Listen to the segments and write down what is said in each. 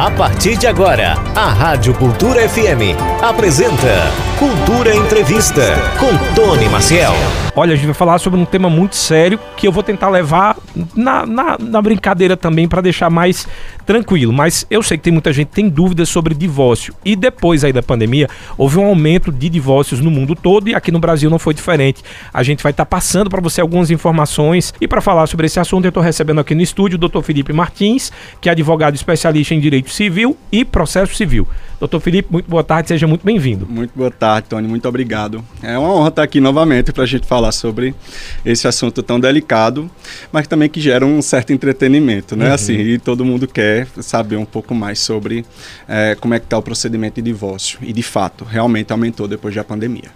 A partir de agora, a Rádio Cultura FM apresenta Cultura Entrevista com Tony Maciel. Olha, a gente vai falar sobre um tema muito sério que eu vou tentar levar na, na, na brincadeira também para deixar mais tranquilo. Mas eu sei que tem muita gente que tem dúvidas sobre divórcio. E depois aí da pandemia, houve um aumento de divórcios no mundo todo e aqui no Brasil não foi diferente. A gente vai estar tá passando para você algumas informações e para falar sobre esse assunto eu estou recebendo aqui no estúdio o Dr. Felipe Martins, que é advogado especialista em direito civil e processo civil. Doutor Felipe, muito boa tarde, seja muito bem-vindo. Muito boa tarde, Tony, muito obrigado. É uma honra estar aqui novamente para a gente falar sobre esse assunto tão delicado, mas também que gera um certo entretenimento, né? Uhum. Assim, e todo mundo quer saber um pouco mais sobre é, como é que está o procedimento de divórcio. E, de fato, realmente aumentou depois da pandemia.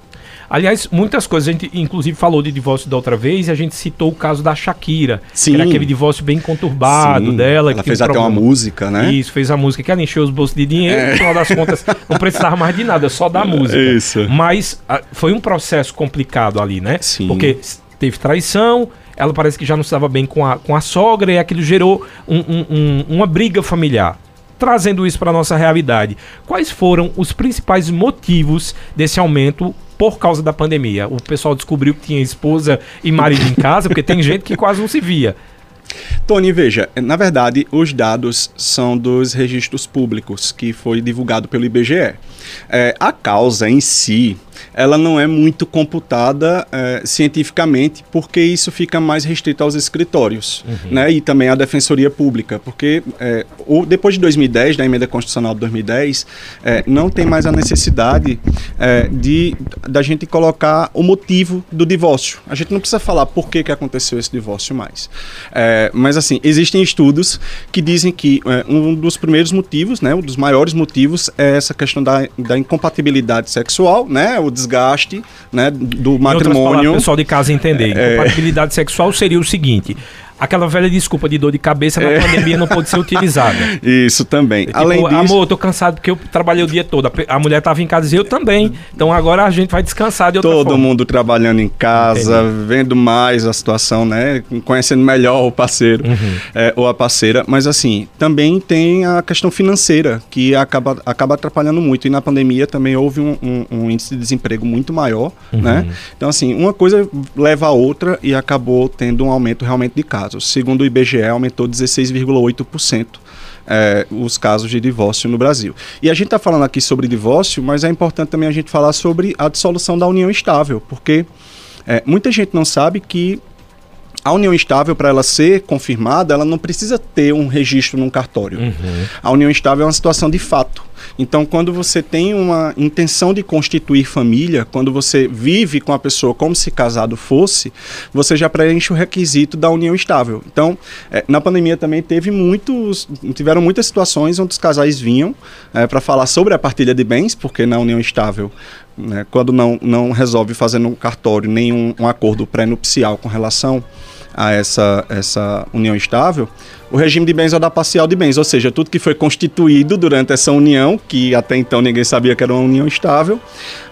Aliás, muitas coisas, a gente inclusive falou de divórcio da outra vez e a gente citou o caso da Shakira. Sim. Que era aquele divórcio bem conturbado Sim. dela. Ela fez um até uma música, né? Isso, fez a música que ela encheu os bolsos de dinheiro, é. no final das contas não precisava mais de nada, só da música. Isso. Mas a, ah, foi um processo complicado ali, né? Sim. Porque teve traição, ela parece que já não estava bem com a, com a sogra e aquilo gerou um, um, um, uma briga familiar trazendo isso para nossa realidade, quais foram os principais motivos desse aumento por causa da pandemia? O pessoal descobriu que tinha esposa e marido em casa, porque tem gente que quase não se via. Tony, veja, na verdade, os dados são dos registros públicos que foi divulgado pelo IBGE. É, a causa em si, ela não é muito computada é, cientificamente, porque isso fica mais restrito aos escritórios, uhum. né? E também à defensoria pública, porque é, o, depois de 2010, da emenda constitucional de 2010, é, não tem mais a necessidade é, de da gente colocar o motivo do divórcio. A gente não precisa falar por que, que aconteceu esse divórcio mais. É, mas assim, existem estudos que dizem que é, um dos primeiros motivos, né, um dos maiores motivos é essa questão da, da incompatibilidade sexual, né? O desgaste né, do matrimônio. Palavras, o pessoal de casa entender. É... Incompatibilidade sexual seria o seguinte: aquela velha desculpa de dor de cabeça na é. pandemia não pode ser utilizada. Isso também. Tipo, Além disso... Amor, eu tô cansado porque eu trabalhei o dia todo. A mulher tava em casa e eu também. Então agora a gente vai descansar de outra Todo forma. mundo trabalhando em casa, Entendi. vendo mais a situação, né? Conhecendo melhor o parceiro uhum. é, ou a parceira. Mas assim, também tem a questão financeira, que acaba, acaba atrapalhando muito. E na pandemia também houve um, um, um índice de desemprego muito maior, uhum. né? Então assim, uma coisa leva a outra e acabou tendo um aumento realmente de casos casos. Segundo o IBGE, aumentou 16,8%. É, os casos de divórcio no Brasil. E a gente está falando aqui sobre divórcio, mas é importante também a gente falar sobre a dissolução da união estável, porque é, muita gente não sabe que a união estável, para ela ser confirmada, ela não precisa ter um registro num cartório. Uhum. A união estável é uma situação de fato. Então, quando você tem uma intenção de constituir família, quando você vive com a pessoa como se casado fosse, você já preenche o requisito da união estável. Então, é, na pandemia também teve muitos, tiveram muitas situações onde os casais vinham é, para falar sobre a partilha de bens, porque na união estável né, quando não, não resolve fazer no cartório nenhum um acordo pré-nupcial com relação a essa, essa união estável, o regime de bens é o da parcial de bens, ou seja, tudo que foi constituído durante essa união, que até então ninguém sabia que era uma união estável,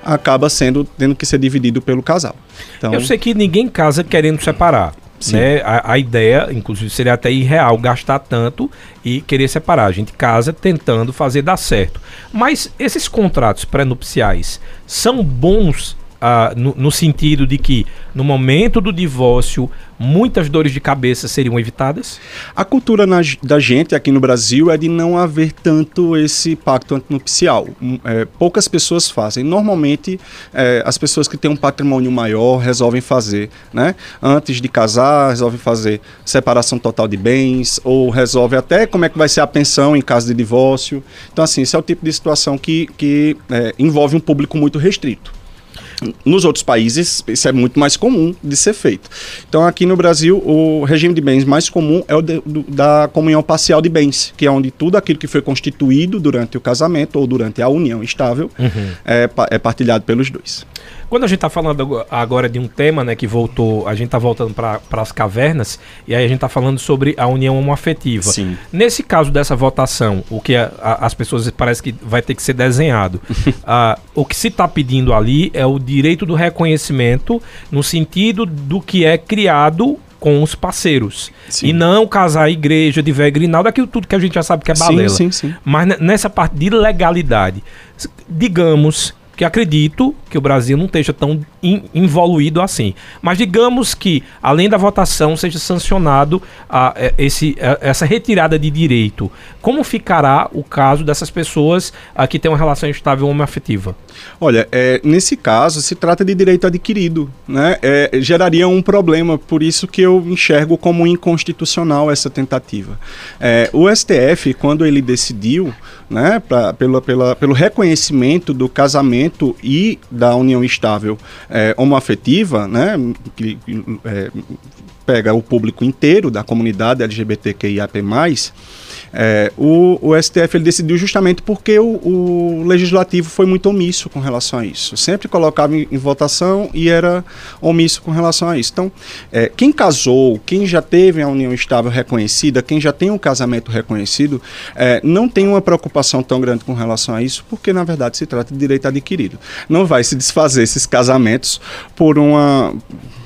acaba sendo tendo que ser dividido pelo casal. Então, Eu sei que ninguém casa querendo separar. Né? A, a, ideia, inclusive, seria até irreal gastar tanto e querer separar. A gente casa tentando fazer dar certo. Mas esses contratos pré-nupciais são bons ah, no, no, sentido de que, no momento do divórcio, muitas dores de cabeça seriam evitadas? A cultura na, da gente aqui no Brasil é de não haver tanto esse pacto antinupcial. Hum, é, poucas pessoas fazem. Normalmente, é, as pessoas que têm um patrimônio maior resolvem fazer, né? Antes de casar, resolvem fazer separação total de bens, ou resolve até como é que vai ser a pensão em caso de divórcio. Então, assim, esse é o tipo de situação que, que é, envolve um público muito restrito. Nos outros países, isso é muito mais comum de ser feito. Então, aqui no Brasil, o regime de bens mais comum é o de, do, da comunhão parcial de bens, que é onde tudo aquilo que foi constituído durante o casamento ou durante a união estável uhum. é, é partilhado pelos dois. Quando a gente está falando agora de um tema, né, que voltou, a gente está voltando para as cavernas, e aí a gente está falando sobre a união homoafetiva. Sim. Nesse caso dessa votação, o que a, a, as pessoas parece que vai ter que ser desenhado, uh, o que se está pedindo ali é o direito do reconhecimento no sentido do que é criado com os parceiros. Sim. E não casar igreja de velho grinaldo, aquilo tudo que a gente já sabe que é balela. Sim, sim, sim. Mas nessa parte de legalidade, digamos que acredito que o Brasil não esteja tão in, involuído assim. Mas digamos que, além da votação, seja sancionado a, é, esse, a, essa retirada de direito. Como ficará o caso dessas pessoas a, que têm uma relação estável homoafetiva? Olha, é, nesse caso se trata de direito adquirido, né? É, geraria um problema, por isso que eu enxergo como inconstitucional essa tentativa. É, o STF, quando ele decidiu, né, pra, pela, pela, pelo reconhecimento do casamento e da união estável é, homoafetiva, né, que é, pega o público inteiro da comunidade LGBTQIAP+, é, o, o, STF ele decidiu justamente porque o, o, legislativo foi muito omisso com relação a isso. Sempre colocava em, em votação e era omisso com relação a isso. Então, é, quem casou, quem já teve a união estável reconhecida, quem já tem um casamento reconhecido, é, não tem uma preocupação tão grande com relação a isso, porque na verdade se trata de direito adquirido. Não vai se desfazer esses casamentos por uma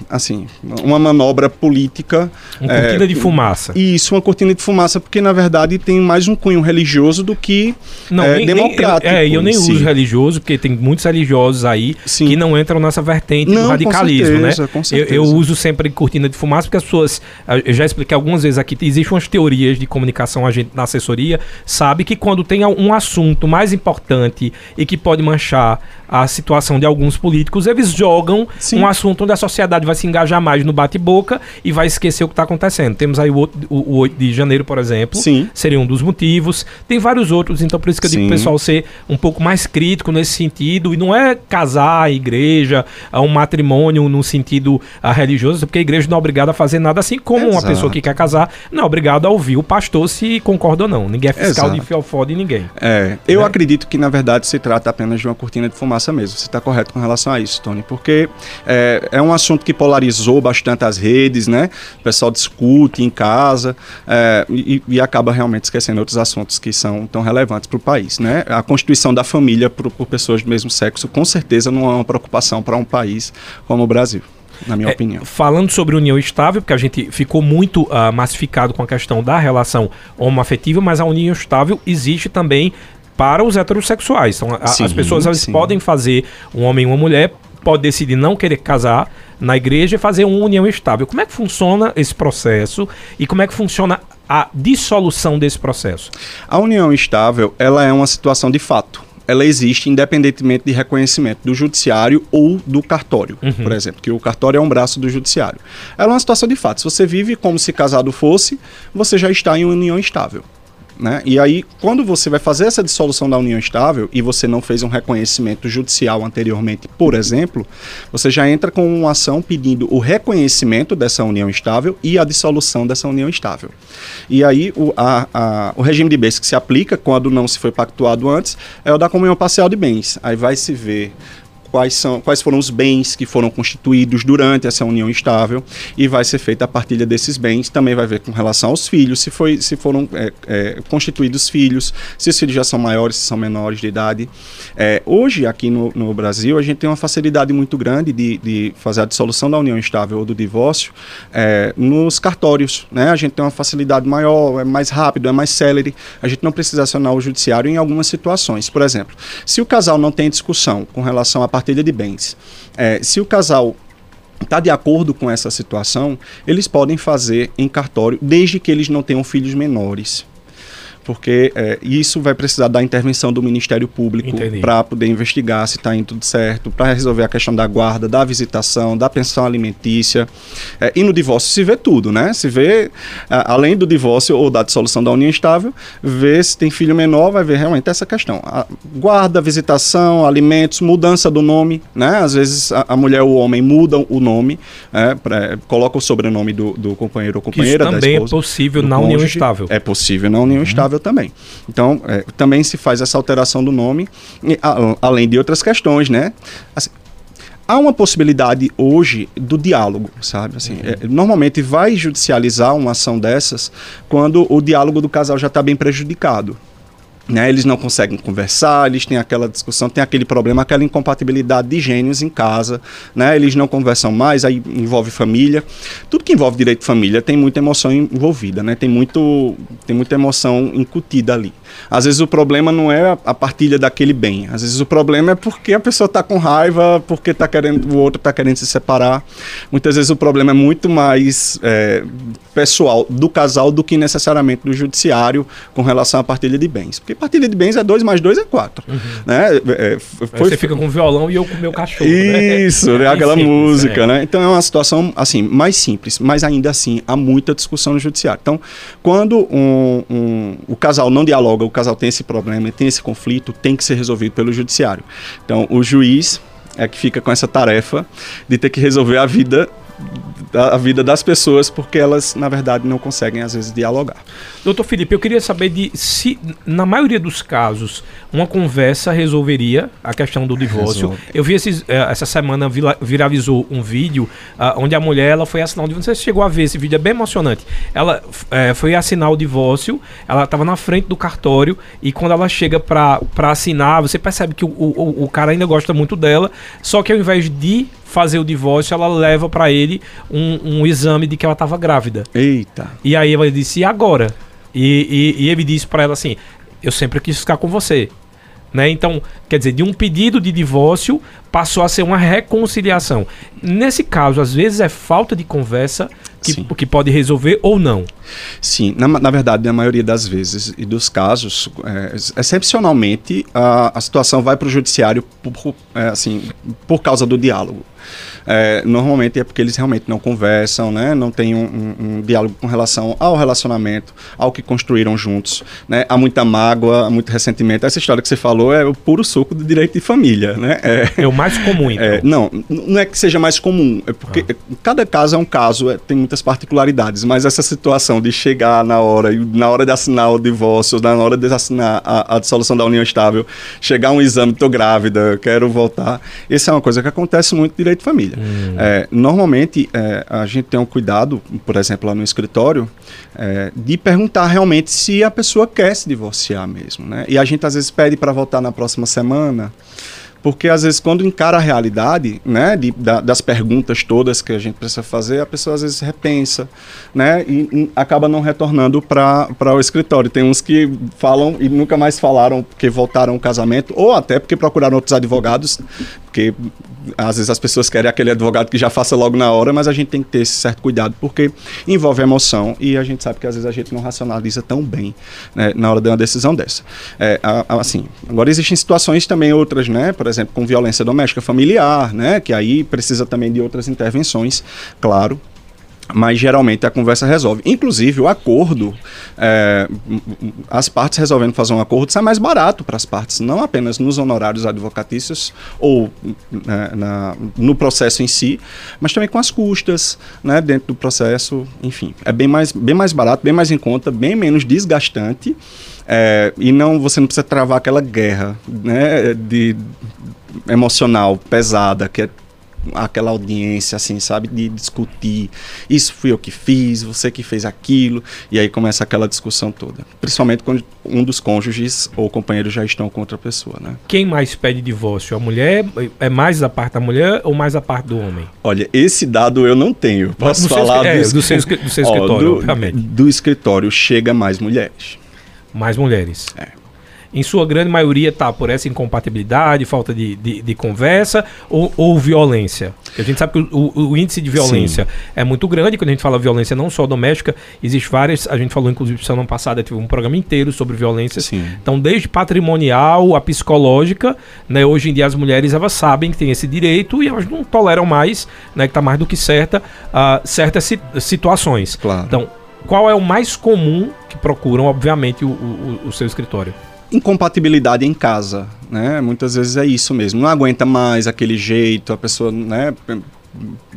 assim, uma manobra política. Uma é, cortina de fumaça. Isso, uma cortina de fumaça, porque na verdade tem mais um cunho religioso do que não, é, nem, democrático. Nem, é, eu nem si. uso religioso, porque tem muitos religiosos aí Sim. que não entram nessa vertente não, do radicalismo, com certeza, né? Eu, eu, uso sempre cortina de fumaça, porque as pessoas, eu já expliquei algumas vezes aqui, existem umas teorias de comunicação, a gente na assessoria sabe que quando tem um assunto mais importante e que pode manchar a situação de alguns políticos, eles jogam Sim. um assunto onde a sociedade vai se engajar mais no bate-boca e vai esquecer o que está acontecendo. Temos aí o, o, o 8 de janeiro, por exemplo, Sim. seria um dos motivos. Tem vários outros, então por isso que eu Sim. digo o pessoal ser um pouco mais crítico nesse sentido. E não é casar a igreja, a um matrimônio no sentido a, religioso, porque a igreja não é obrigada a fazer nada assim, como Exato. uma pessoa que quer casar não é obrigada a ouvir o pastor se concorda ou não. Ninguém é fiscal Exato. de fiofó de ninguém. É, eu né? acredito que na verdade se trata apenas de uma cortina de fumaça mesmo. Você está correto com relação a isso, Tony, porque é, é um assunto que polarizou bastante as redes, né? O pessoal discute em casa é, e, e, acaba realmente esquecendo outros assuntos que são tão relevantes para o país, né? A constituição da família por, por pessoas do mesmo sexo, com certeza, não é uma preocupação para um país como o Brasil na minha é, opinião. Falando sobre união estável, porque a gente ficou muito uh, massificado com a questão da relação homoafetiva, mas a união estável existe também para os heterossexuais. Então, a, sim, as pessoas elas podem fazer um homem e uma mulher, pode decidir não querer casar na igreja e fazer uma união estável. Como é que funciona esse processo e como é que funciona a dissolução desse processo? A união estável, ela é uma situação de fato ela existe independentemente de reconhecimento do judiciário ou do cartório, uhum. por exemplo, que o cartório é um braço do judiciário. Ela é uma situação de fato. Se você vive como se casado fosse, você já está em uma união estável. Né? E aí, quando você vai fazer essa dissolução da união estável e você não fez um reconhecimento judicial anteriormente, por exemplo, você já entra com uma ação pedindo o reconhecimento dessa união estável e a dissolução dessa união estável. E aí, o, a, a, o regime de bens que se aplica quando não se foi pactuado antes é o da comunhão parcial de bens. Aí vai se ver quais, são, quais foram os bens que foram constituídos durante essa união estável e vai ser feita a partilha desses bens. Também vai ver com relação aos filhos, se, foi, se foram é, é, constituídos filhos, se os filhos já são maiores, se são menores de idade. É, hoje, aqui no, no, Brasil, a gente tem uma facilidade muito grande de, de fazer a dissolução da união estável ou do divórcio é, nos cartórios. Né? A gente tem uma facilidade maior, é mais rápido, é mais célere. A gente não precisa acionar o judiciário em algumas situações. Por exemplo, se o casal não tem discussão com relação à partilha de bens. É, se o casal está de acordo com essa situação, eles podem fazer em cartório, desde que eles não tenham filhos menores porque é, isso vai precisar da intervenção do Ministério Público para poder investigar se está indo tudo certo, para resolver a questão da guarda, da visitação, da pensão alimentícia. É, e no divórcio se vê tudo, né? Se vê, a, além do divórcio ou da dissolução da união estável, vê se tem filho menor, vai ver realmente essa questão. A guarda, visitação, alimentos, mudança do nome, né? Às vezes a, a mulher ou o homem mudam o nome, é, pra, coloca o sobrenome do, do companheiro ou companheira isso também é possível na união estável. É possível na união uhum. estável também. Então, é, também se faz essa alteração do nome, e, a, além de outras questões, né? Assim, há uma possibilidade hoje do diálogo, sabe? Assim, uhum. é, normalmente vai judicializar uma ação dessas quando o diálogo do casal já está bem prejudicado. Né, eles não conseguem conversar, eles têm aquela discussão, tem aquele problema, aquela incompatibilidade de gênios em casa, né, eles não conversam mais, aí envolve família. Tudo que envolve direito de família tem muita emoção envolvida, né, tem, muito, tem muita emoção incutida ali. Às vezes o problema não é a partilha daquele bem, às vezes o problema é porque a pessoa está com raiva, porque tá querendo, o outro está querendo se separar. Muitas vezes o problema é muito mais é, pessoal do casal do que necessariamente do judiciário com relação à partilha de bens. Porque partilha de bens é 2 mais 2 é 4. Uhum. Né? É, é foi... Você fica com o violão e eu com o meu cachorro. Né? Isso, né? É aquela simples, música, é. né? Então é uma situação assim, mais simples, mas ainda assim há muita discussão no judiciário. Então, quando um, um, o casal não dialoga, o casal tem esse problema, tem esse conflito, tem que ser resolvido pelo judiciário. Então, o juiz é que fica com essa tarefa de ter que resolver a vida a vida das pessoas porque elas, na verdade, não conseguem, às vezes, dialogar. Doutor Felipe, eu queria saber de se, na maioria dos casos, uma conversa resolveria a questão do divórcio. Resolve. Eu vi esses, eh, essa semana viralizou um vídeo uh, onde a mulher ela foi assinar o divórcio. Você chegou a ver esse vídeo, é bem emocionante. Ela é, foi assinar o divórcio, ela estava na frente do cartório e quando ela chega para assinar, você percebe que o, o, o cara ainda gosta muito dela, só que ao invés de fazer o divórcio, ela leva para ele um, um, exame de que ela estava grávida. Eita. E aí ela disse, e agora? E, e, e ele disse para ela assim, eu sempre quis ficar com você. Né? Então, quer dizer, de um pedido de divórcio passou a ser uma reconciliação. Nesse caso, às vezes é falta de conversa que, que pode resolver ou não. Sim, na, na, verdade, na maioria das vezes e dos casos, é, excepcionalmente, a, a situação vai para o judiciário por, é, assim, por causa do diálogo é, normalmente é porque eles realmente não conversam, né? não tem um, um, um, diálogo com relação ao relacionamento, ao que construíram juntos. Né? Há muita mágoa, há muito ressentimento. Essa história que você falou é o puro suco do direito de família. Né? É, é o mais comum, então. É, não, não é que seja mais comum, é porque ah. cada caso é um caso, é, tem muitas particularidades, mas essa situação de chegar na hora, na hora de assinar o divórcio, na hora de assinar a, a dissolução da união estável, chegar um exame, estou grávida, quero voltar, isso é uma coisa que acontece muito no direito de família. Hum. É, normalmente, é, a gente tem um cuidado, por exemplo, lá no escritório, é, de perguntar realmente se a pessoa quer se divorciar mesmo. Né? E a gente às vezes pede para voltar na próxima semana. Porque às vezes quando encara a realidade, né, de, da, das perguntas todas que a gente precisa fazer, a pessoa às vezes repensa, né, e, e acaba não retornando para o escritório. Tem uns que falam e nunca mais falaram porque voltaram ao casamento, ou até porque procuraram outros advogados, porque às vezes as pessoas querem aquele advogado que já faça logo na hora, mas a gente tem que ter esse certo cuidado, porque envolve emoção e a gente sabe que às vezes a gente não racionaliza tão bem né, na hora de uma decisão dessa. É, assim, agora existem situações também outras, né? Por exemplo, com violência doméstica familiar, né? Que aí precisa também de outras intervenções, claro, mas geralmente a conversa resolve. Inclusive, o acordo, é, as partes resolvendo fazer um acordo, sai mais barato para as partes, não apenas nos honorários advocatícios ou né, na, no processo em si, mas também com as custas né, dentro do processo. Enfim, é bem mais, bem mais barato, bem mais em conta, bem menos desgastante. É, e não você não precisa travar aquela guerra né, de emocional pesada que é aquela audiência, assim, sabe? De discutir. Isso fui eu que fiz, você que fez aquilo. E aí começa aquela discussão toda. Principalmente quando um dos cônjuges ou companheiros já estão com outra pessoa, né? Quem mais pede divórcio? A mulher? É mais da parte da mulher ou mais da parte do homem? Olha, esse dado eu não tenho. Posso falar seu, é, do, seu, do seu escritório, Ó, do. Do escritório chega mais mulheres. Mais mulheres. É em sua grande maioria tá por essa incompatibilidade, falta de, de, de conversa ou, ou, violência? A gente sabe que o, o, o índice de violência Sim. é muito grande, quando a gente fala violência não só doméstica, existe várias, a gente falou inclusive semana passada, teve um programa inteiro sobre violência. Sim. Então, desde patrimonial a psicológica, né, hoje em dia as mulheres elas sabem que tem esse direito e elas não toleram mais, né, que está mais do que certa, uh, certas situações. Claro. Então, qual é o mais comum que procuram, obviamente, o, o, o seu escritório? Incompatibilidade em casa, né? Muitas vezes é isso mesmo. Não aguenta mais aquele jeito, a pessoa, né?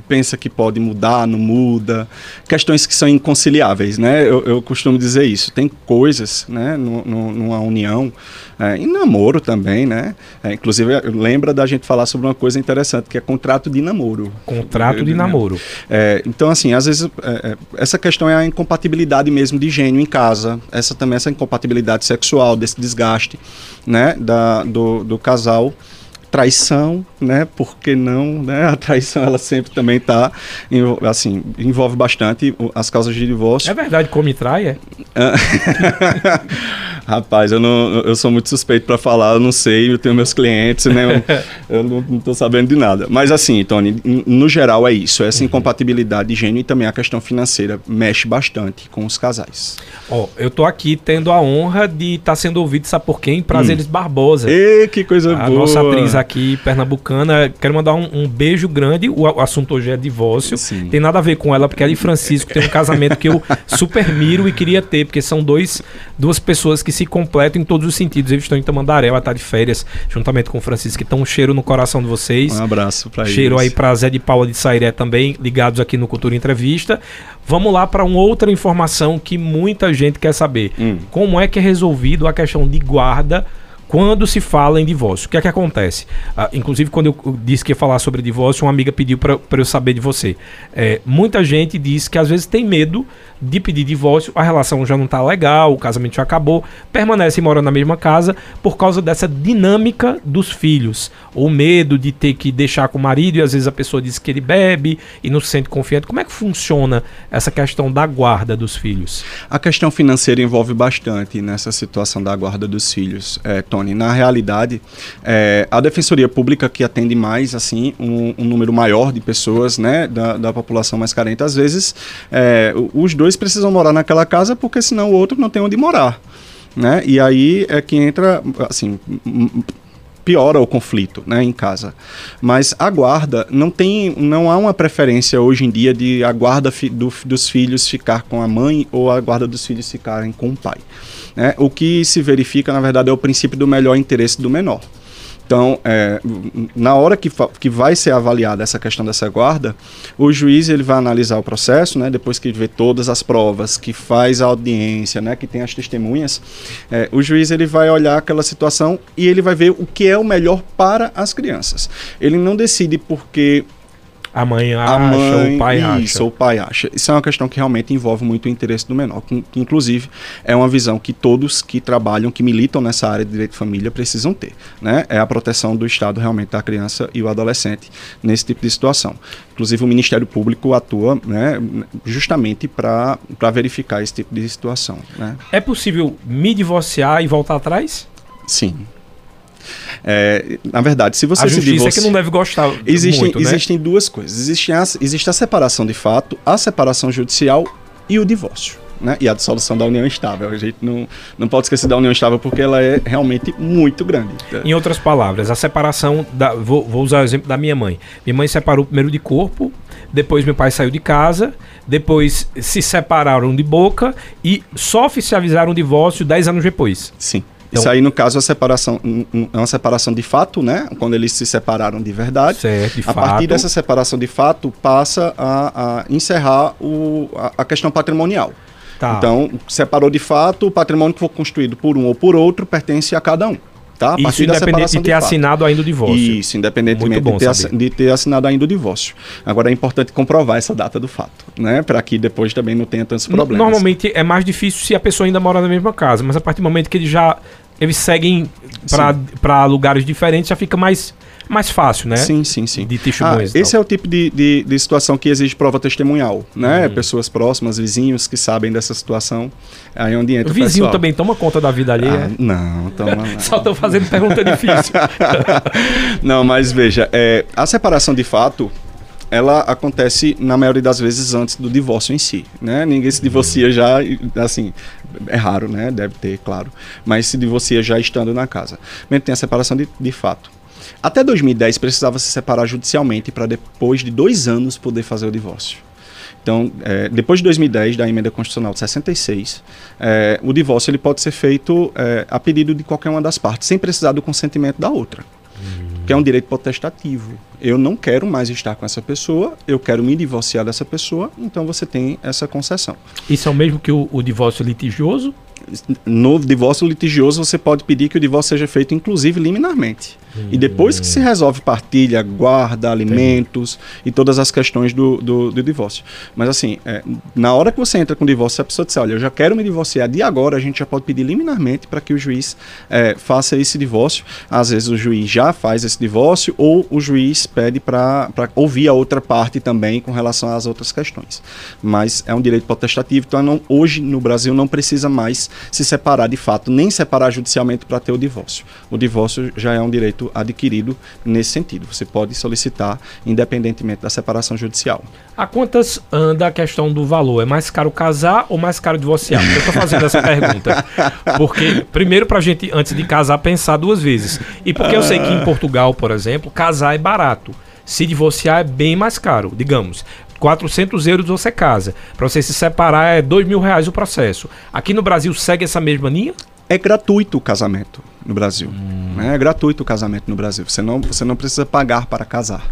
Pensa que pode mudar, não muda, questões que são inconciliáveis, né? Eu, eu costumo dizer isso. Tem coisas, né, no, no, numa união, é, em namoro também, né? É, inclusive, lembra da gente falar sobre uma coisa interessante, que é contrato de namoro. Contrato de namoro. É, então, assim, às vezes, é, é, essa questão é a incompatibilidade mesmo de gênio em casa, essa também, essa incompatibilidade sexual, desse desgaste, né, da, do, do casal traição, né? Por que não, né? A traição ela sempre também está assim, envolve bastante as causas de divórcio. É verdade, come trai, é? Rapaz, eu não eu sou muito suspeito para falar, eu não sei, eu tenho meus clientes, né? Eu, eu não, estou sabendo de nada. Mas assim, Tony, no geral é isso, essa uhum. incompatibilidade de gênio e também a questão financeira mexe bastante com os casais. Ó, oh, eu tô aqui tendo a honra de estar tá sendo ouvido, sabe por quem? Prazeres hum. Barbosa. Ei, que coisa a boa. A nossa atriz aqui, pernambucana. Quero mandar um, um beijo grande. O, o, assunto hoje é divórcio. Sim. Tem nada a ver com ela, porque ela e Francisco tem um casamento que eu super miro e queria ter, porque são dois, duas pessoas que se completam em todos os sentidos. Eles estão em Tamandaré, ela tá de férias, juntamente com o Francisco, que estão um cheiro no coração de vocês. Um abraço para eles. Cheiro aí para Zé de Paula de Sairé também, ligados aqui no Cultura Entrevista. Vamos lá para uma outra informação que muita gente quer saber. Hum. Como é que é resolvido a questão de guarda quando se fala em divórcio. O que é que acontece? Ah, inclusive, quando eu disse que ia falar sobre divórcio, uma amiga pediu para eu saber de você. É, muita gente diz que às vezes tem medo de pedir divórcio, a relação já não está legal, o casamento já acabou, permanece morando na mesma casa por causa dessa dinâmica dos filhos. O medo de ter que deixar com o marido e às vezes a pessoa diz que ele bebe e não se sente confiante. Como é que funciona essa questão da guarda dos filhos? A questão financeira envolve bastante nessa situação da guarda dos filhos, é, Tony. Na realidade, é, a Defensoria Pública que atende mais assim um, um número maior de pessoas né, da, da população mais carente, às vezes é, os dois dois precisam morar naquela casa porque senão o outro não tem onde morar. Né? E aí é que entra, assim, piora o conflito né, em casa. Mas a guarda não tem, não há uma preferência hoje em dia de a guarda do, dos filhos ficar com a mãe ou a guarda dos filhos ficarem com o pai. Né? O que se verifica, na verdade, é o princípio do melhor interesse do menor. Então, é, na hora que, que vai ser avaliada essa questão dessa guarda, o juiz ele vai analisar o processo, né, depois que vê todas as provas, que faz a audiência, né, que tem as testemunhas, é, o juiz ele vai olhar aquela situação e ele vai ver o que é o melhor para as crianças. Ele não decide porque a mãe acha, a mãe, o pai isso, acha. Isso, o pai acha. Isso é uma questão que realmente envolve muito o interesse do menor. Que, que, inclusive, é uma visão que todos que trabalham, que militam nessa área de direito de família precisam ter. Né? É a proteção do Estado realmente da criança e o adolescente nesse tipo de situação. Inclusive, o Ministério Público atua né, justamente para verificar esse tipo de situação. Né? É possível me divorciar e voltar atrás? Sim. É, na verdade, se você a justiça se divorcia, é que não deve gostar existem, muito, né? Existem duas coisas. Existe a, existe a separação de fato, a separação judicial e o divórcio. Né? E a dissolução da união estável. A gente não, não pode esquecer da união estável porque ela é realmente muito grande. Em outras palavras, a separação da. Vou, vou usar o exemplo da minha mãe. Minha mãe separou primeiro de corpo, depois meu pai saiu de casa, depois se separaram de boca e só oficializaram o divórcio 10 anos depois. Sim. Então, Isso aí, no caso, a separação é uma separação de fato, né? Quando eles se separaram de verdade. Certo, de a fato. partir dessa separação de fato, passa a, a encerrar o, a, a questão patrimonial. Tá. Então, separou de fato, o patrimônio que for construído por um ou por outro pertence a cada um. Tá? A Isso independente de ter assinado ainda o divórcio. Isso, independentemente de, ter, de, ter, assinado ainda o divórcio. Agora é importante comprovar essa data do fato, né? Para que depois também não tenha tantos problemas. Normalmente é mais difícil se a pessoa ainda mora na mesma casa, mas a partir do momento que eles já eles seguem para lugares diferentes, já fica mais mais fácil, né? Sim, sim, sim. De testemunhas. Ah, esse é o tipo de, de, de, situação que exige prova testemunhal, né? Uhum. Pessoas próximas, vizinhos que sabem dessa situação. Aí é onde entra o vizinho pessoal. também toma conta da vida ali, ah, é? Não, toma não. Só estou fazendo pergunta difícil. não, mas veja, é, a separação de fato, ela acontece na maioria das vezes antes do divórcio em si, né? Ninguém se divorcia já, assim, é raro, né? Deve ter, claro, mas se divorcia já estando na casa. Mesmo tem a separação de, de fato. Até 2010 precisava se separar judicialmente para depois de dois anos poder fazer o divórcio. Então, é, depois de 2010, da emenda constitucional de 66, é, o divórcio ele pode ser feito é, a pedido de qualquer uma das partes, sem precisar do consentimento da outra. Uhum. que é um direito potestativo. Eu não quero mais estar com essa pessoa, eu quero me divorciar dessa pessoa, então você tem essa concessão. Isso é o mesmo que o, o divórcio litigioso? No divórcio litigioso, você pode pedir que o divórcio seja feito, inclusive, liminarmente. E depois que se resolve partilha, guarda, alimentos Entendi. e todas as questões do, do, do divórcio. Mas assim, é, na hora que você entra com o divórcio, a pessoa diz, olha, eu já quero me divorciar de agora, a gente já pode pedir liminarmente para que o juiz é, faça esse divórcio. Às vezes o juiz já faz esse divórcio ou o juiz pede para ouvir a outra parte também com relação às outras questões. Mas é um direito potestativo, então não, hoje no Brasil não precisa mais se separar de fato, nem separar judicialmente para ter o divórcio. O divórcio já é um direito adquirido nesse sentido. Você pode solicitar independentemente da separação judicial. A quantas anda a questão do valor? É mais caro casar ou mais caro divorciar? Eu estou fazendo essa pergunta. Porque, primeiro, para a gente, antes de casar, pensar duas vezes. E porque eu sei que em Portugal, por exemplo, casar é barato. Se divorciar é bem mais caro. Digamos, 400 euros você casa. Para você se separar é 2 mil reais o processo. Aqui no Brasil segue essa mesma linha? É gratuito o casamento no Brasil. Hum. É gratuito o casamento no Brasil. Você não, você não precisa pagar para casar.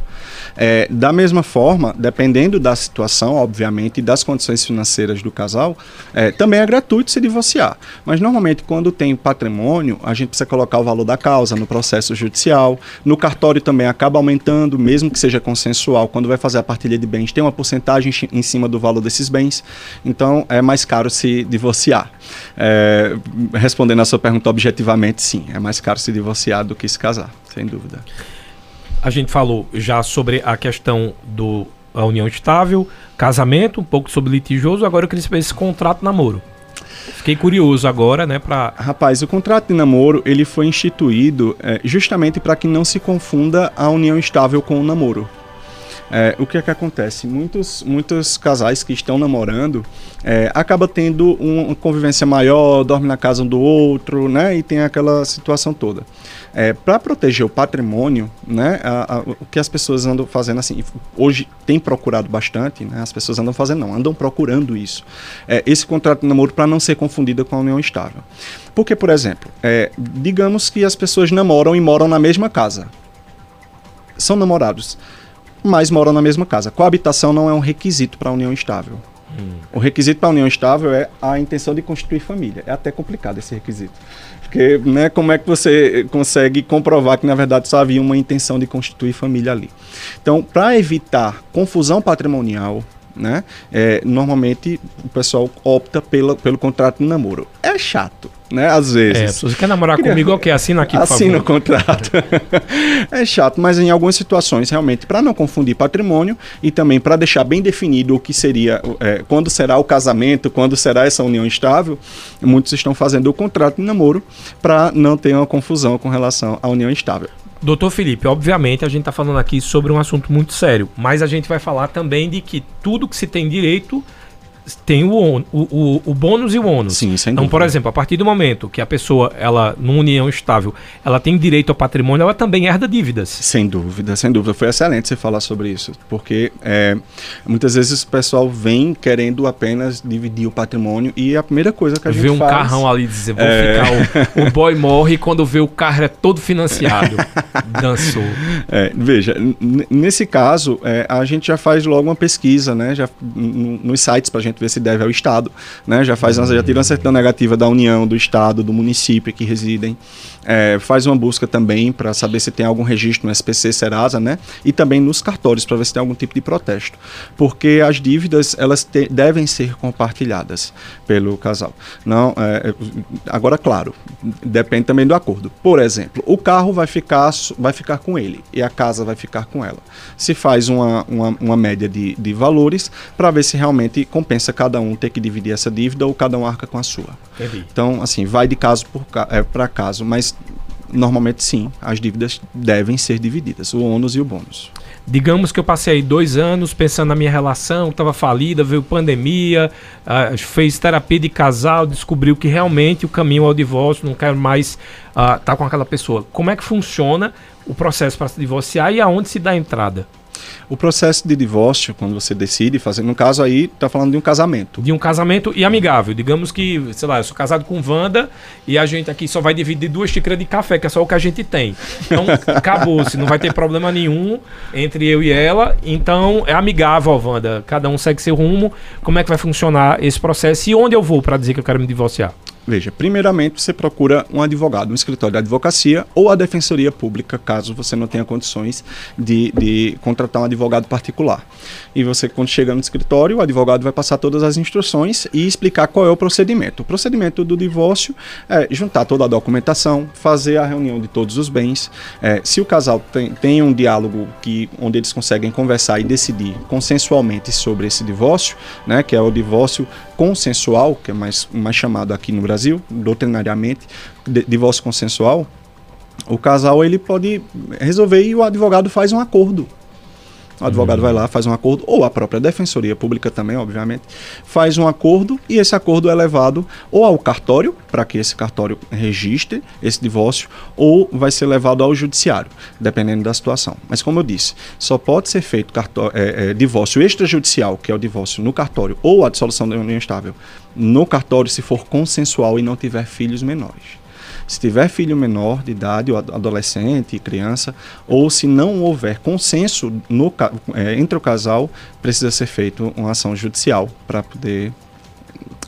É, da mesma forma, dependendo da situação, obviamente, e das condições financeiras do casal, é, também é gratuito se divorciar. Mas normalmente, quando tem patrimônio, a gente precisa colocar o valor da causa no processo judicial. No cartório também acaba aumentando, mesmo que seja consensual. Quando vai fazer a partilha de bens, tem uma porcentagem em cima do valor desses bens. Então, é mais caro se divorciar. É, respondendo a sua pergunta objetivamente, sim, é mais caro se divorciar do que se casar, sem dúvida. A gente falou já sobre a questão do a união estável, casamento, um pouco sobre litigioso, agora eu queria saber esse contrato namoro. Fiquei curioso agora, né, para Rapaz, o contrato de namoro, ele foi instituído é, justamente para que não se confunda a união estável com o namoro. É, o que é que acontece? Muitos, muitos casais que estão namorando é, acabam tendo uma convivência maior, dorme na casa um do outro, né? E tem aquela situação toda. É, Para proteger o patrimônio, né? A, a, o que as pessoas andam fazendo assim, hoje tem procurado bastante, né? As pessoas andam fazendo, não, andam procurando isso. É, esse contrato de namoro para não ser confundido com a união estável. Porque, por exemplo, é, digamos que as pessoas namoram e moram na mesma casa. São namorados mas moram na mesma casa. Coabitação não é um requisito para a união estável. Hum. O requisito para a união estável é a intenção de constituir família. É até complicado esse requisito. Porque, né, como é que você consegue comprovar que, na verdade, só havia uma intenção de constituir família ali? Então, para evitar confusão patrimonial, né, é, normalmente o pessoal opta pela, pelo contrato de namoro. É chato, né? Às vezes. É, você quer namorar Queria... comigo, ok, assina aqui, por Assina o contrato. é chato, mas em algumas situações, realmente, para não confundir patrimônio e também para deixar bem definido o que seria, é, quando será o casamento, quando será essa união estável, muitos estão fazendo o contrato de namoro para não ter uma confusão com relação à união estável. Doutor Felipe, obviamente a gente está falando aqui sobre um assunto muito sério, mas a gente vai falar também de que tudo que se tem direito tem o, o, o, o, bônus e o ônus. Sim, sem Então, por exemplo, a partir do momento que a pessoa, ela, numa união estável, ela tem direito ao patrimônio, ela também herda dívidas. Sem dúvida, sem dúvida. Foi excelente você falar sobre isso, porque é, muitas vezes o pessoal vem querendo apenas dividir o patrimônio e a primeira coisa que a gente vê um faz... carrão ali dizer, vou é... ficar, o, o, boy morre e quando vê o carro é todo financiado. Dançou. É, veja, nesse caso, é, a gente já faz logo uma pesquisa, né, já, nos sites para a gente ver se deve ao Estado, né? Já faz, já tira uma certidão negativa da União, do Estado, do município que residem, é, faz uma busca também para saber se tem algum registro no SPC Serasa, né? E também nos cartórios para ver se tem algum tipo de protesto, porque as dívidas elas te, devem ser compartilhadas pelo casal. Não, é, agora claro, depende também do acordo. Por exemplo, o carro vai ficar vai ficar com ele e a casa vai ficar com ela. Se faz uma, uma, uma média de, de valores para ver se realmente compensa cada um ter que dividir essa dívida ou cada um arca com a sua. Entendi. Então, assim, vai de caso é, para caso, mas normalmente sim, as dívidas devem ser divididas, o ônus e o bônus. Digamos que eu passei dois anos pensando na minha relação, estava falida, veio pandemia, uh, fez terapia de casal, descobriu que realmente o caminho ao divórcio, não quero mais estar uh, tá com aquela pessoa. Como é que funciona o processo para se divorciar e aonde se dá a entrada? O processo de divórcio, quando você decide fazer, no caso aí, está falando de um casamento. De um casamento e amigável. Digamos que, sei lá, eu sou casado com Wanda e a gente aqui só vai dividir duas xícaras de café, que é só o que a gente tem. Então, acabou-se, não vai ter problema nenhum entre eu e ela. Então, é amigável, Wanda. Cada um segue seu rumo. Como é que vai funcionar esse processo e onde eu vou para dizer que eu quero me divorciar? Veja, primeiramente você procura um advogado, um escritório de advocacia ou a defensoria pública, caso você não tenha condições de, de contratar um advogado particular. E você, quando chega no escritório, o advogado vai passar todas as instruções e explicar qual é o procedimento. O procedimento do divórcio é juntar toda a documentação, fazer a reunião de todos os bens. É, se o casal tem, tem um diálogo que, onde eles conseguem conversar e decidir consensualmente sobre esse divórcio, né, que é o divórcio consensual, que é mais, mais chamado aqui no Brasil, doutrinariamente, de, divórcio consensual, o casal ele pode resolver e o advogado faz um acordo o advogado uhum. vai lá, faz um acordo, ou a própria defensoria pública também, obviamente, faz um acordo e esse acordo é levado ou ao cartório, para que esse cartório registre esse divórcio, ou vai ser levado ao judiciário, dependendo da situação. Mas, como eu disse, só pode ser feito é, é, divórcio extrajudicial, que é o divórcio no cartório, ou a dissolução da união estável no cartório, se for consensual e não tiver filhos menores. Se tiver filho menor de idade, ou adolescente, criança, ou se não houver consenso no, é, entre o casal, precisa ser feita uma ação judicial para poder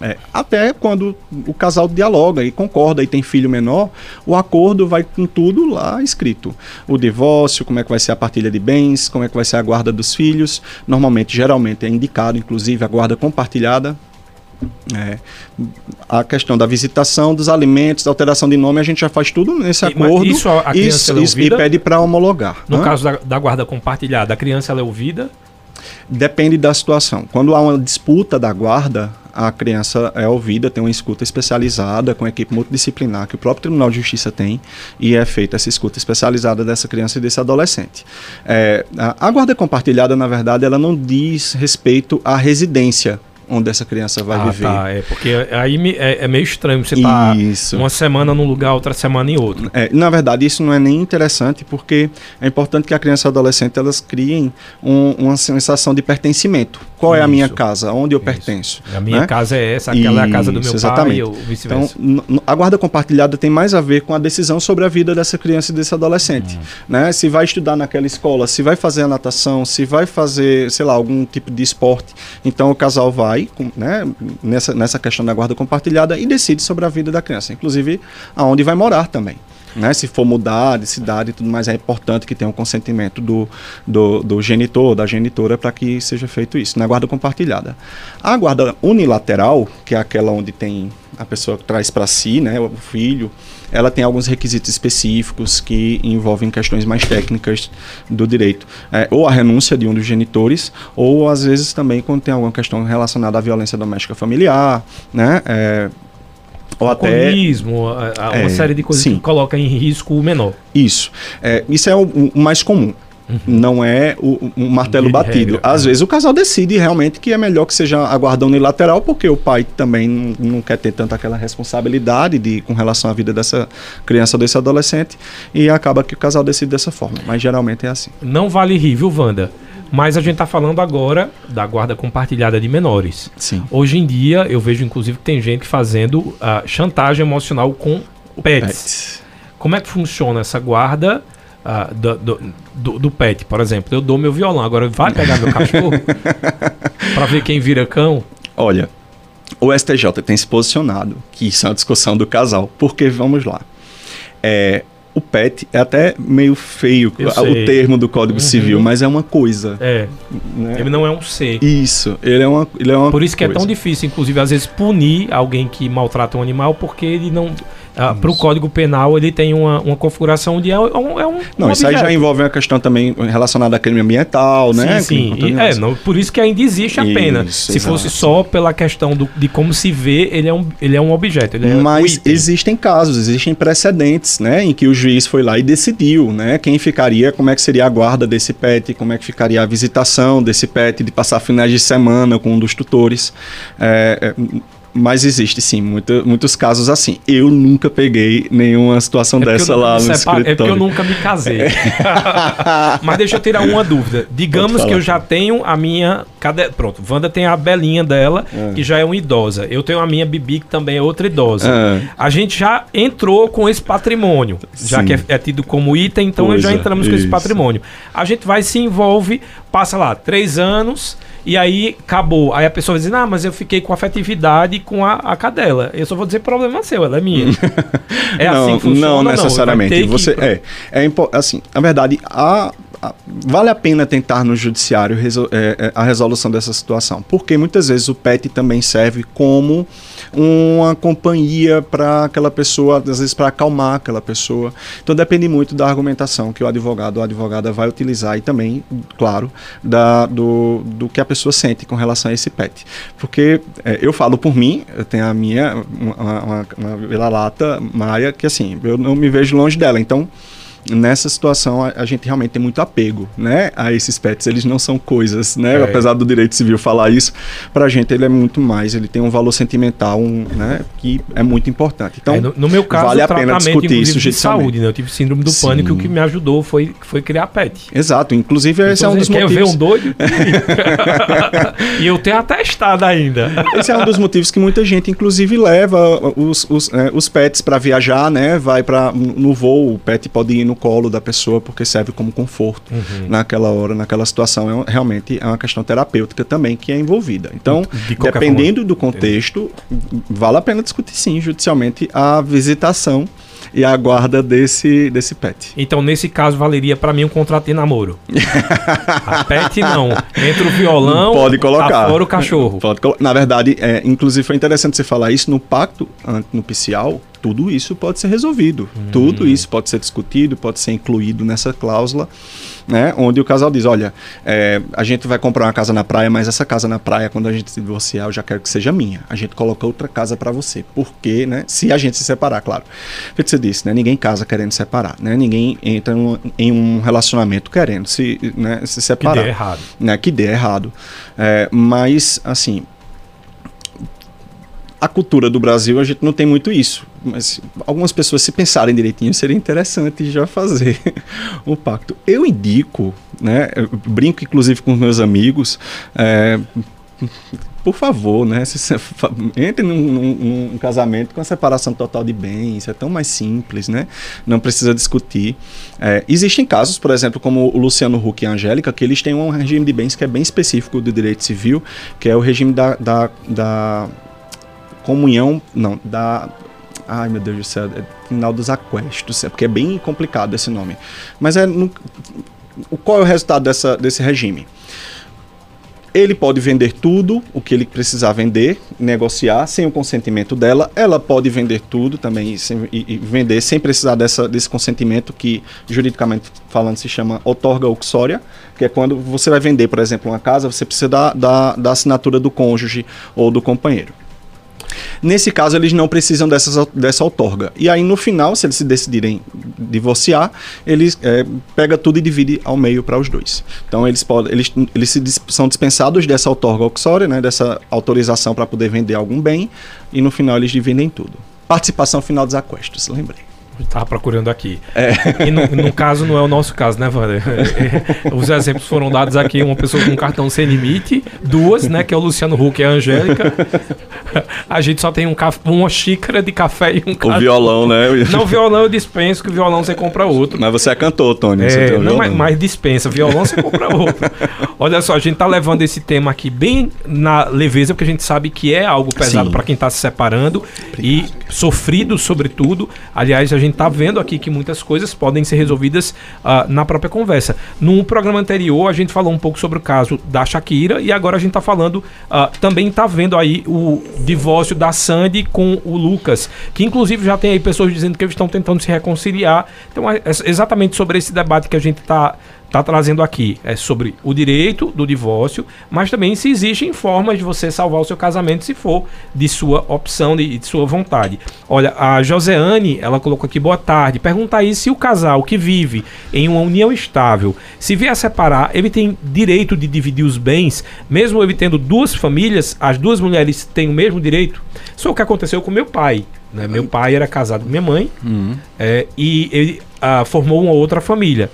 é, até quando o casal dialoga e concorda e tem filho menor, o acordo vai com tudo lá escrito. O divórcio, como é que vai ser a partilha de bens, como é que vai ser a guarda dos filhos. Normalmente, geralmente é indicado, inclusive, a guarda compartilhada é, a questão da visitação dos alimentos, da alteração de nome, a gente já faz tudo nesse e, acordo isso a criança isso, isso, e pede para homologar. No né? caso da, da, guarda compartilhada, a criança é ouvida? Depende da situação. Quando há uma disputa da guarda, a criança é ouvida, tem uma escuta especializada com equipe multidisciplinar que o próprio Tribunal de Justiça tem e é feita essa escuta especializada dessa criança e desse adolescente. É, a, a guarda compartilhada, na verdade, ela não diz respeito à residência onde essa criança vai ah, viver. Tá, é, porque aí é, é meio estranho você estar tá uma semana num lugar, outra semana em outro. É, na verdade, isso não é nem interessante, porque é importante que a criança e adolescente elas criem um, uma sensação de pertencimento. Qual isso, é a minha casa? Onde eu isso. pertenço? A minha né? casa é essa, aquela isso, é a casa do meu exatamente. pai ou vice-versa. Então, a guarda compartilhada tem mais a ver com a decisão sobre a vida dessa criança e desse adolescente. Hum. Né? Se vai estudar naquela escola, se vai fazer a natação, se vai fazer, sei lá, algum tipo de esporte. Então, o casal vai né, nessa, nessa questão da guarda compartilhada e decide sobre a vida da criança, inclusive aonde vai morar também. Né, se for mudar de cidade e tudo mais, é importante que tenha o um consentimento do, do, do genitor, da genitora, para que seja feito isso, na guarda compartilhada. A guarda unilateral, que é aquela onde tem a pessoa que traz para si, né, o filho, ela tem alguns requisitos específicos que envolvem questões mais técnicas do direito. É, ou a renúncia de um dos genitores, ou às vezes também quando tem alguma questão relacionada à violência doméstica familiar, né? É, ou até uma é, série de coisas sim. que coloca em risco o menor. Isso. É, isso é o, o mais comum. Uhum. Não é o, um martelo de batido. Regra, Às é. vezes o casal decide realmente que é melhor que seja a guarda unilateral, porque o pai também não, não, quer ter tanto aquela responsabilidade de, com relação à vida dessa criança ou desse adolescente, e acaba que o casal decide dessa forma. Mas geralmente é assim. Não vale rir, viu, Wanda? Mas a gente está falando agora da guarda compartilhada de menores. Sim. Hoje em dia, eu vejo inclusive que tem gente fazendo uh, chantagem emocional com pets. pets. Como é que funciona essa guarda? Uh, do, do, do, pet, por exemplo. Eu dou meu violão, agora vai pegar meu cachorro para ver quem vira cão. Olha, o STJ tem se posicionado que isso é uma discussão do casal, porque vamos lá. É, o pet é até meio feio o termo do Código uhum. Civil, mas é uma coisa. É. Né? Ele não é um ser. Isso. Ele é uma, ele é uma Por isso que coisa. é tão difícil, inclusive, às vezes, punir alguém que maltrata um animal porque ele não ah, para o Código Penal ele tem uma, uma configuração onde é um, é um Não, um isso aí já envolve uma questão também relacionada a crime ambiental, né? Sim, sim. É, não, por isso que ainda existe a isso, pena. Se exato. fosse só pela questão do, de como se vê, ele é um, ele é um objeto. É Mas um existem casos, existem precedentes, né? Em que o juiz foi lá e decidiu, né? Quem ficaria, como é que seria a guarda desse pet, como é que ficaria a visitação desse pet, de passar finais de semana com um dos tutores. É, é mas existe sim muito, muitos casos assim. Eu nunca peguei nenhuma situação é dessa lá no escritório. É porque eu nunca me casei. mas deixa eu tirar uma dúvida. Digamos que eu já tenho a minha. Cade... Pronto, Wanda tem a Belinha dela, é. que já é uma idosa. Eu tenho a minha Bibi, que também é outra idosa. É. A gente já entrou com esse patrimônio, já sim. que é, é, tido como item, então nós já entramos com esse patrimônio. A gente vai se envolve, passa lá três anos e aí acabou. Aí a pessoa vai dizer, ah, mas eu fiquei com afetividade com a, a cadela. Eu só vou dizer problema seu, ela é minha. é não, assim que funciona? Não, necessariamente. Não, você, que... é, é assim, na verdade, a vale a pena tentar no judiciário resol é, é, a resolução dessa situação, porque muitas vezes o PET também serve como uma companhia para aquela pessoa, às vezes para acalmar aquela pessoa. Então depende muito da argumentação que o advogado ou a advogada vai utilizar e também, claro, da, do, do que a pessoa sente com relação a esse PET. Porque é, eu falo por mim, eu tenho a minha, uma, uma, uma vira-lata Maia, que assim, eu não me vejo longe dela. Então, nessa situação a, a, gente realmente tem muito apego, né, a esses pets. Eles não são coisas, né, é. apesar do direito civil falar isso, para a gente ele é muito mais. Ele tem um valor sentimental, um, né, que é muito importante. Então, é, no, no, meu caso, vale a pena discutir isso de saúde, né? Eu tive síndrome do Sim. pânico, o que me ajudou foi foi criar pet. Exato. Inclusive esse então, é um dos motivos. Quer ver um doido? e eu tenho atestado ainda. Esse é um dos motivos que muita gente, inclusive, leva os, os, é, os pets para viajar, né? Vai para no voo, o pet pode ir no colo da pessoa porque serve como conforto uhum. naquela hora, naquela situação. É, realmente é uma questão terapêutica também que é envolvida. Então, de dependendo forma. do contexto, vale a pena discutir sim, judicialmente, a visitação e a guarda desse, desse pet. Então, nesse caso, valeria para mim um contrato de namoro. a pet não. Entre o violão, pode colocar. fora o cachorro. Pode Na verdade, é, inclusive foi interessante você falar isso no pacto nupcial tudo isso pode ser resolvido. Hum. Tudo isso pode ser discutido, pode ser incluído nessa cláusula, né? Onde o casal diz: olha, é, a gente vai comprar uma casa na praia, mas essa casa na praia, quando a gente se divorciar, eu já quero que seja minha. A gente coloca outra casa para você. Porque, né? Se a gente se separar, claro. O que você disse, né? Ninguém casa querendo separar, né? Ninguém entra em um relacionamento querendo se, né, se separar. Que dê errado. Né? Que dê errado. É, mas, assim, a cultura do Brasil a gente não tem muito isso. Mas algumas pessoas, se pensarem direitinho, seria interessante já fazer um pacto. Eu indico, né? Eu brinco inclusive com meus amigos. É, por favor, né? Entre num, num, num, casamento com a separação total de bens, é tão mais simples, né? Não precisa discutir. É, existem casos, por exemplo, como o Luciano Huck e a Angélica, que eles têm um regime de bens que é bem específico do direito civil, que é o regime da, da, da comunhão, não, da Ai, meu Deus do céu, é final dos aquestos, é porque é bem complicado esse nome. Mas é no, qual é o resultado dessa, desse regime? Ele pode vender tudo o que ele precisar vender, negociar sem o consentimento dela. Ela pode vender tudo também e, e, vender sem precisar dessa, desse consentimento que, juridicamente falando, se chama outorga uxória, que é quando você vai vender, por exemplo, uma casa, você precisa da, da, da assinatura do cônjuge ou do companheiro. Nesse caso, eles não precisam dessas, dessa outorga. E aí, no final, se eles se decidirem divorciar, eles é, pega tudo e divide ao meio para os dois. Então, eles, podem, eles, eles se, são dispensados dessa outorga oxória, né, dessa autorização para poder vender algum bem, e no final eles dividem tudo. Participação final dos aquestos, lembrei. Estava procurando aqui. É. E no, no, caso não é o nosso caso, né, Wander? Os exemplos foram dados aqui: uma pessoa com um cartão sem limite, duas, né, que é o Luciano Huck e a Angélica. A gente só tem um uma xícara de café e um cartão. O violão, né? Não, violão eu dispenso, que o violão você compra outro. Mas você é cantor, Tony. É, não, mas, mas, dispensa, violão você compra outro. Olha só, a gente tá levando esse tema aqui bem na leveza, porque a gente sabe que é algo pesado para quem tá se separando Obrigado. e sofrido, sobretudo. Aliás, a gente gente está vendo aqui que muitas coisas podem ser resolvidas uh, na própria conversa. No programa anterior, a gente falou um pouco sobre o caso da Shakira e agora a gente está falando, uh, também está vendo aí o divórcio da Sandy com o Lucas, que inclusive já tem aí pessoas dizendo que eles estão tentando se reconciliar. Então é exatamente sobre esse debate que a gente está está trazendo aqui é sobre o direito do divórcio, mas também se existem formas de você salvar o seu casamento se for de sua opção, de, de sua vontade. Olha, a Joseane, ela colocou aqui boa tarde, pergunta aí se o casal que vive em uma união estável, se vier a separar, ele tem direito de dividir os bens, mesmo ele tendo duas famílias, as duas mulheres têm o mesmo direito? Isso é o que aconteceu com meu pai. Né? Meu pai era casado com minha mãe uhum. é, e ele ah, formou uma outra família.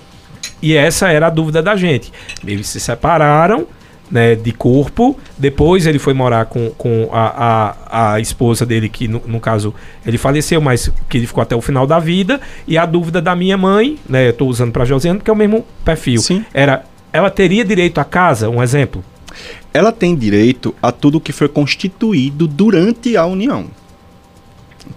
E essa era a dúvida da gente. Eles se separaram né, de corpo, depois ele foi morar com, com a, a, a esposa dele, que no, no, caso ele faleceu, mas que ele ficou até o final da vida. E a dúvida da minha mãe, né, eu estou usando para Josiane, que é o mesmo perfil, Sim. era: ela teria direito à casa? Um exemplo? Ela tem direito a tudo que foi constituído durante a união.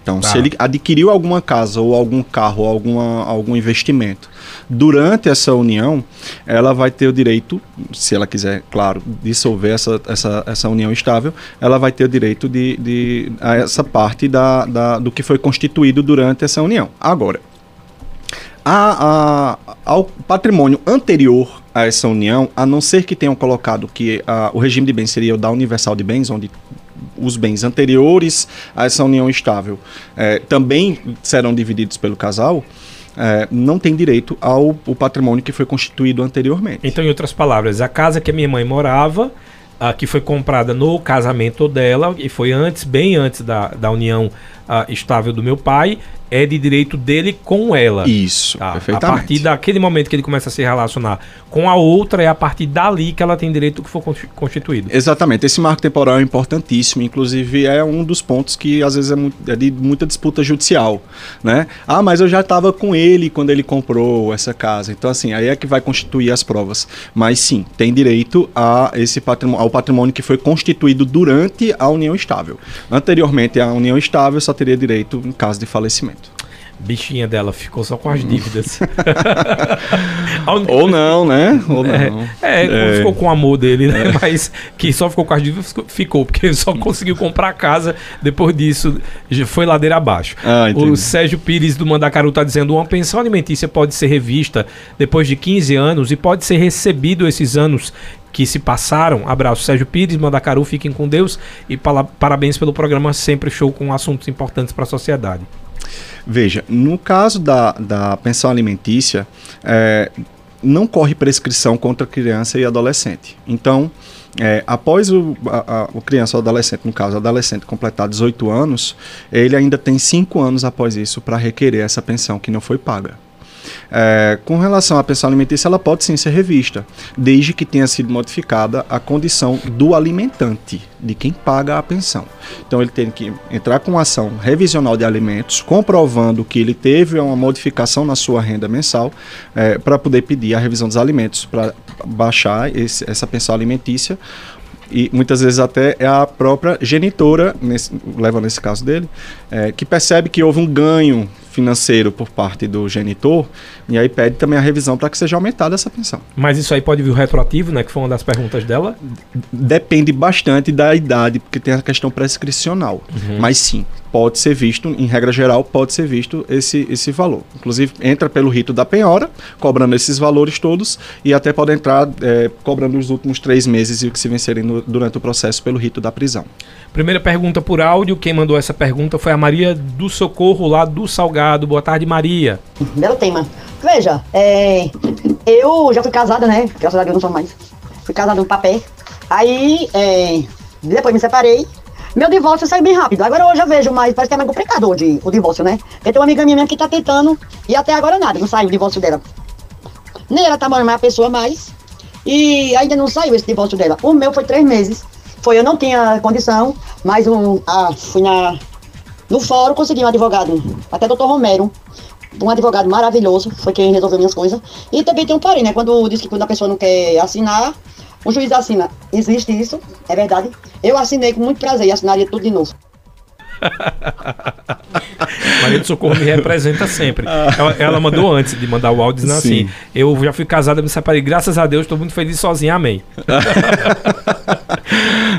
Então, tá. se ele adquiriu alguma casa ou algum carro, ou alguma, algum investimento durante essa união, ela vai ter o direito, se ela quiser, claro, dissolver essa, essa, essa união estável, ela vai ter o direito de, de a essa parte da, da, do que foi constituído durante essa união. Agora, a, a, ao patrimônio anterior a essa união, a não ser que tenham colocado que a, o regime de bens seria o da universal de bens, onde os bens anteriores a essa união estável é, também serão divididos pelo casal, é, não tem direito ao, patrimônio que foi constituído anteriormente. Então, em outras palavras, a casa que a minha mãe morava, a, que foi comprada no casamento dela, e foi antes, bem antes da, da união estável do meu pai, é de direito dele com ela. Isso, tá? perfeitamente. A partir daquele momento que ele começa a se relacionar com a outra, é a partir dali que ela tem direito que for constituído. Exatamente. Esse marco temporal é importantíssimo, inclusive é um dos pontos que às vezes é, é de muita disputa judicial, né? Ah, mas eu já estava com ele quando ele comprou essa casa. Então assim, aí é que vai constituir as provas. Mas sim, tem direito a esse patrimônio, ao patrimônio que foi constituído durante a união estável. Anteriormente a união estável só teria direito em caso de falecimento. Bichinha dela ficou só com as dívidas. Ou não, né? Ou é, não. É, é, ficou com o amor dele, né? É. Mas que só ficou com as dívidas, ficou, porque ele só conseguiu comprar casa. Depois disso, já foi ladeira abaixo. Ah, o Sérgio Pires do Mandacaru está dizendo: uma pensão alimentícia pode ser revista depois de 15 anos e pode ser recebido esses anos que se passaram. Abraço, Sérgio Pires, Mandacaru, fiquem com Deus e parabéns pelo programa sempre show com assuntos importantes para a sociedade. Veja, no caso da, da pensão alimentícia, é, não corre prescrição contra criança e adolescente. Então, é, após o, a, a, o criança ou adolescente, no caso, adolescente completar 18 anos, ele ainda tem 5 anos após isso para requerer essa pensão que não foi paga. É, com relação à pensão alimentícia, ela pode sim ser revista, desde que tenha sido modificada a condição do alimentante, de quem paga a pensão. Então ele tem que entrar com ação revisional de alimentos, comprovando que ele teve uma modificação na sua renda mensal, é, para poder pedir a revisão dos alimentos, para baixar esse, essa pensão alimentícia e muitas vezes até é a própria genitora, nesse, leva nesse caso dele, é, que percebe que houve um ganho financeiro por parte do genitor e aí pede também a revisão para que seja aumentada essa pensão. Mas isso aí pode vir retroativo, né? Que foi uma das perguntas dela? Depende bastante da idade, porque tem a questão prescricional. Uhum. Mas sim, pode ser visto, em regra geral, pode ser visto esse, esse valor. Inclusive, entra pelo rito da penhora, cobrando esses valores todos, e até pode entrar é, cobrando os últimos três meses e o que se vencerem no, durante o processo pelo rito da prisão. Primeira pergunta por áudio. Quem mandou essa pergunta foi a Maria do Socorro, lá do Salgado. Boa tarde, Maria. Belo tema. Veja, é, eu já fui casada, né? Graças a Deus não sou mais. Fui casada no papel. Aí, é, depois me separei. Meu divórcio saiu bem rápido. Agora hoje eu vejo mais, parece que é mais complicado hoje o divórcio, né? Porque tem uma amiga minha que tá tentando e até agora nada, não saiu o divórcio dela. Nem ela tá mais a pessoa mais. E ainda não saiu esse divórcio dela. O meu foi três meses. Foi, eu não tinha condição, mas um, ah, fui na, no fórum, consegui um advogado, até doutor Romero, um advogado maravilhoso, foi quem resolveu minhas coisas. E também tem um porém, né? Quando diz que quando a pessoa não quer assinar, o juiz assina. Existe isso, é verdade. Eu assinei com muito prazer e assinaria tudo de novo. Maria do Socorro me representa sempre. Ela, ela mandou antes de mandar o áudio dizendo assim: Eu já fui casada, me separei, graças a Deus, estou muito feliz sozinha, amém.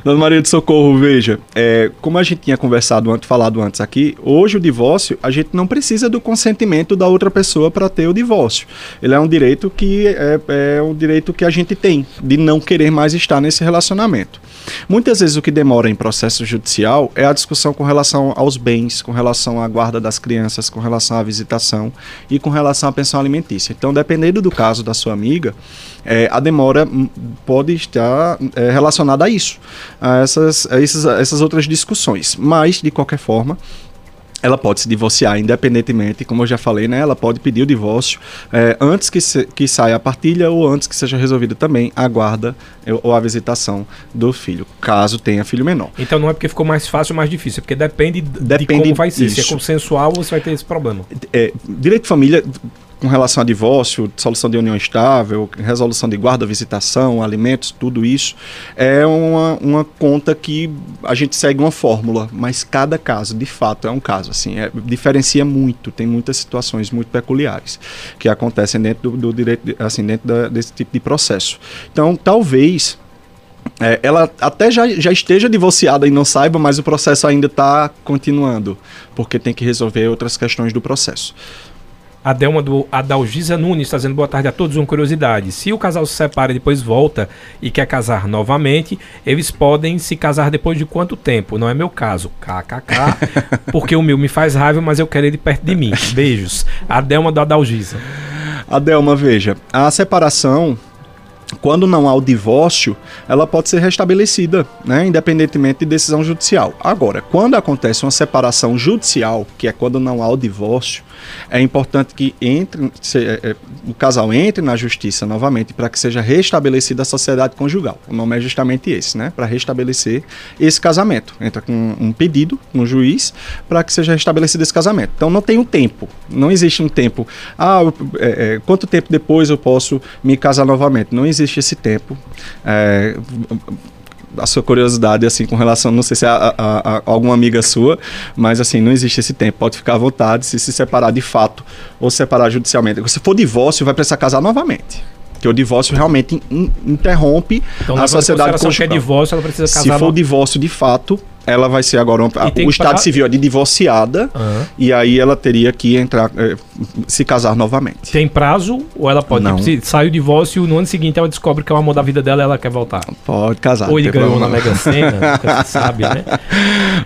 Dona Maria do Socorro, veja, é, como a gente tinha conversado antes, falado antes aqui, hoje o divórcio, a gente não precisa do consentimento da outra pessoa para ter o divórcio. Ele é um direito que é, é um direito que a gente tem de não querer mais estar nesse relacionamento. Muitas vezes o que demora em processo judicial é a discussão com relação aos bens, com relação à guarda das crianças, com relação à visitação e com relação à pensão alimentícia. Então, dependendo do caso da sua amiga, é, a demora pode estar é, relacionada a isso, a essas, a essas, a essas outras discussões. Mas, de qualquer forma, ela pode se divorciar independentemente, como eu já falei, né? Ela pode pedir o divórcio é, antes que, se, que saia a partilha ou antes que seja resolvida também a guarda ou a visitação do filho, caso tenha filho menor. Então não é porque ficou mais fácil ou mais difícil, é porque depende, depende de como vai ser. Isso. Se é consensual, você vai ter esse problema. É, direito de família com relação a divórcio, solução de união estável, resolução de guarda, visitação, alimentos, tudo isso, é uma, uma conta que a gente segue uma fórmula, mas cada caso, de fato, é um caso. Assim, é, diferencia muito, tem muitas situações muito peculiares que acontecem dentro do, do direito, assim, dentro da, desse tipo de processo. Então, talvez é, ela até já, já esteja divorciada e não saiba, mas o processo ainda está continuando, porque tem que resolver outras questões do processo. A Delma do Adalgisa Nunes está dizendo boa tarde a todos. Uma curiosidade: se o casal se separa e depois volta e quer casar novamente, eles podem se casar depois de quanto tempo? Não é meu caso. KKK. Porque o meu me faz raiva, mas eu quero ele perto de mim. Beijos. A Delma do Adalgisa. Adelma, veja, a separação quando não há o divórcio, ela pode ser restabelecida, né, independentemente de decisão judicial. Agora, quando acontece uma separação judicial, que é quando não há o divórcio, é importante que entre, se, é, é, o casal entre na justiça novamente para que seja restabelecida a sociedade conjugal. O nome é justamente esse, né, para restabelecer esse casamento. Entra com um pedido no juiz para que seja restabelecido esse casamento. Então não tem um tempo, não existe um tempo. Ah, é, é, quanto tempo depois eu posso me casar novamente? Não existe existe esse tempo. É, a sua curiosidade, assim, com relação, não sei se é a, a, a, alguma amiga sua, mas assim, não existe esse tempo. Pode ficar à vontade se se separar de fato ou separar judicialmente. Se for divórcio, vai precisar casar novamente. Porque o divórcio realmente in, interrompe então, a sociedade conjugal. Se é divórcio, ela precisa casar. Se for divórcio de fato, ela vai ser agora. o Estado pagar... civil é de divorciada uhum. e aí ela teria que entrar, eh, se casar novamente. Tem prazo ou ela pode? Não. Tipo, sai o divórcio no ano seguinte ela descobre que é o amor da vida dela e ela quer voltar. Pode casar. Ou ele ganhou na Mega Sena, sabe, né?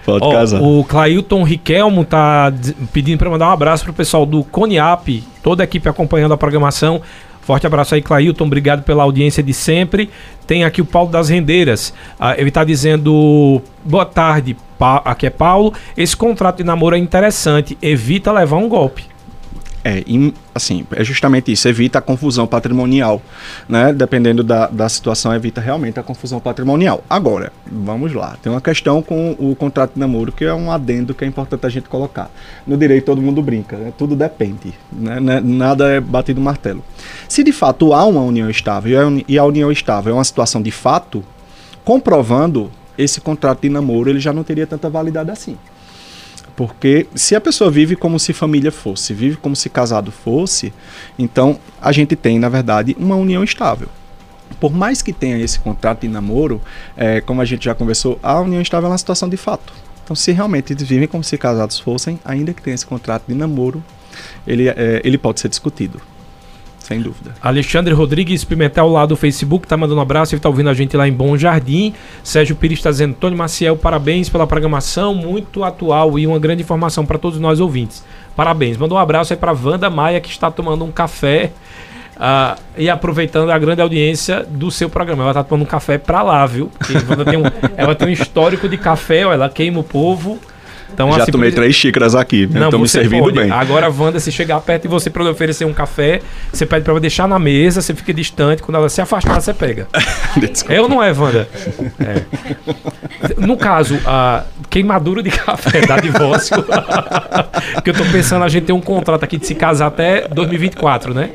Pode casar. O Clailton Riquelmo tá pedindo para mandar um abraço pro pessoal do Coniap, toda a equipe acompanhando a programação. Forte abraço aí, Clailton. Obrigado pela audiência de sempre. Tem aqui o Paulo das Rendeiras. Ah, ele está dizendo: boa tarde, pa aqui é Paulo. Esse contrato de namoro é interessante. Evita levar um golpe. É, assim, é justamente isso, evita a confusão patrimonial, né? Dependendo da, da situação, evita realmente a confusão patrimonial. Agora, vamos lá, tem uma questão com o contrato de namoro que é um adendo que é importante a gente colocar. No direito todo mundo brinca, né? tudo depende, né? né nada é batido martelo. Se de fato há uma união estável e a união estável é uma situação de fato, comprovando esse contrato de namoro, ele já não teria tanta validade assim. Porque se a pessoa vive como se família fosse, vive como se casado fosse, então a gente tem, na verdade, uma união estável. Por mais que tenha esse contrato de namoro, é, como a gente já conversou, a união estável é uma situação de fato. Então, se realmente eles vivem como se casados fossem, ainda que tenha esse contrato de namoro, ele, é, ele pode ser discutido. Sem dúvida. Alexandre Rodrigues Pimentel lá do Facebook tá mandando um abraço, ele tá ouvindo a gente lá em Bom Jardim. Sérgio Pires está dizendo: Tony Maciel, parabéns pela programação, muito atual e uma grande informação para todos nós ouvintes. Parabéns. Mandou um abraço aí para Wanda Maia, que está tomando um café uh, e aproveitando a grande audiência do seu programa. Ela tá tomando um café para lá, viu? Tem um, ela tem um histórico de café, ó, ela queima o povo. Então, Já assim, tomei três xícaras aqui? Estão me servindo pode. bem. Agora, Wanda, se chegar perto de você para oferecer um café, você pede para ela deixar na mesa, você fica distante, quando ela se afastar, você pega. é ou não é, Wanda? É. No caso, a queimadura de café dá divórcio. que eu tô pensando a gente ter um contrato aqui de se casar até 2024, né?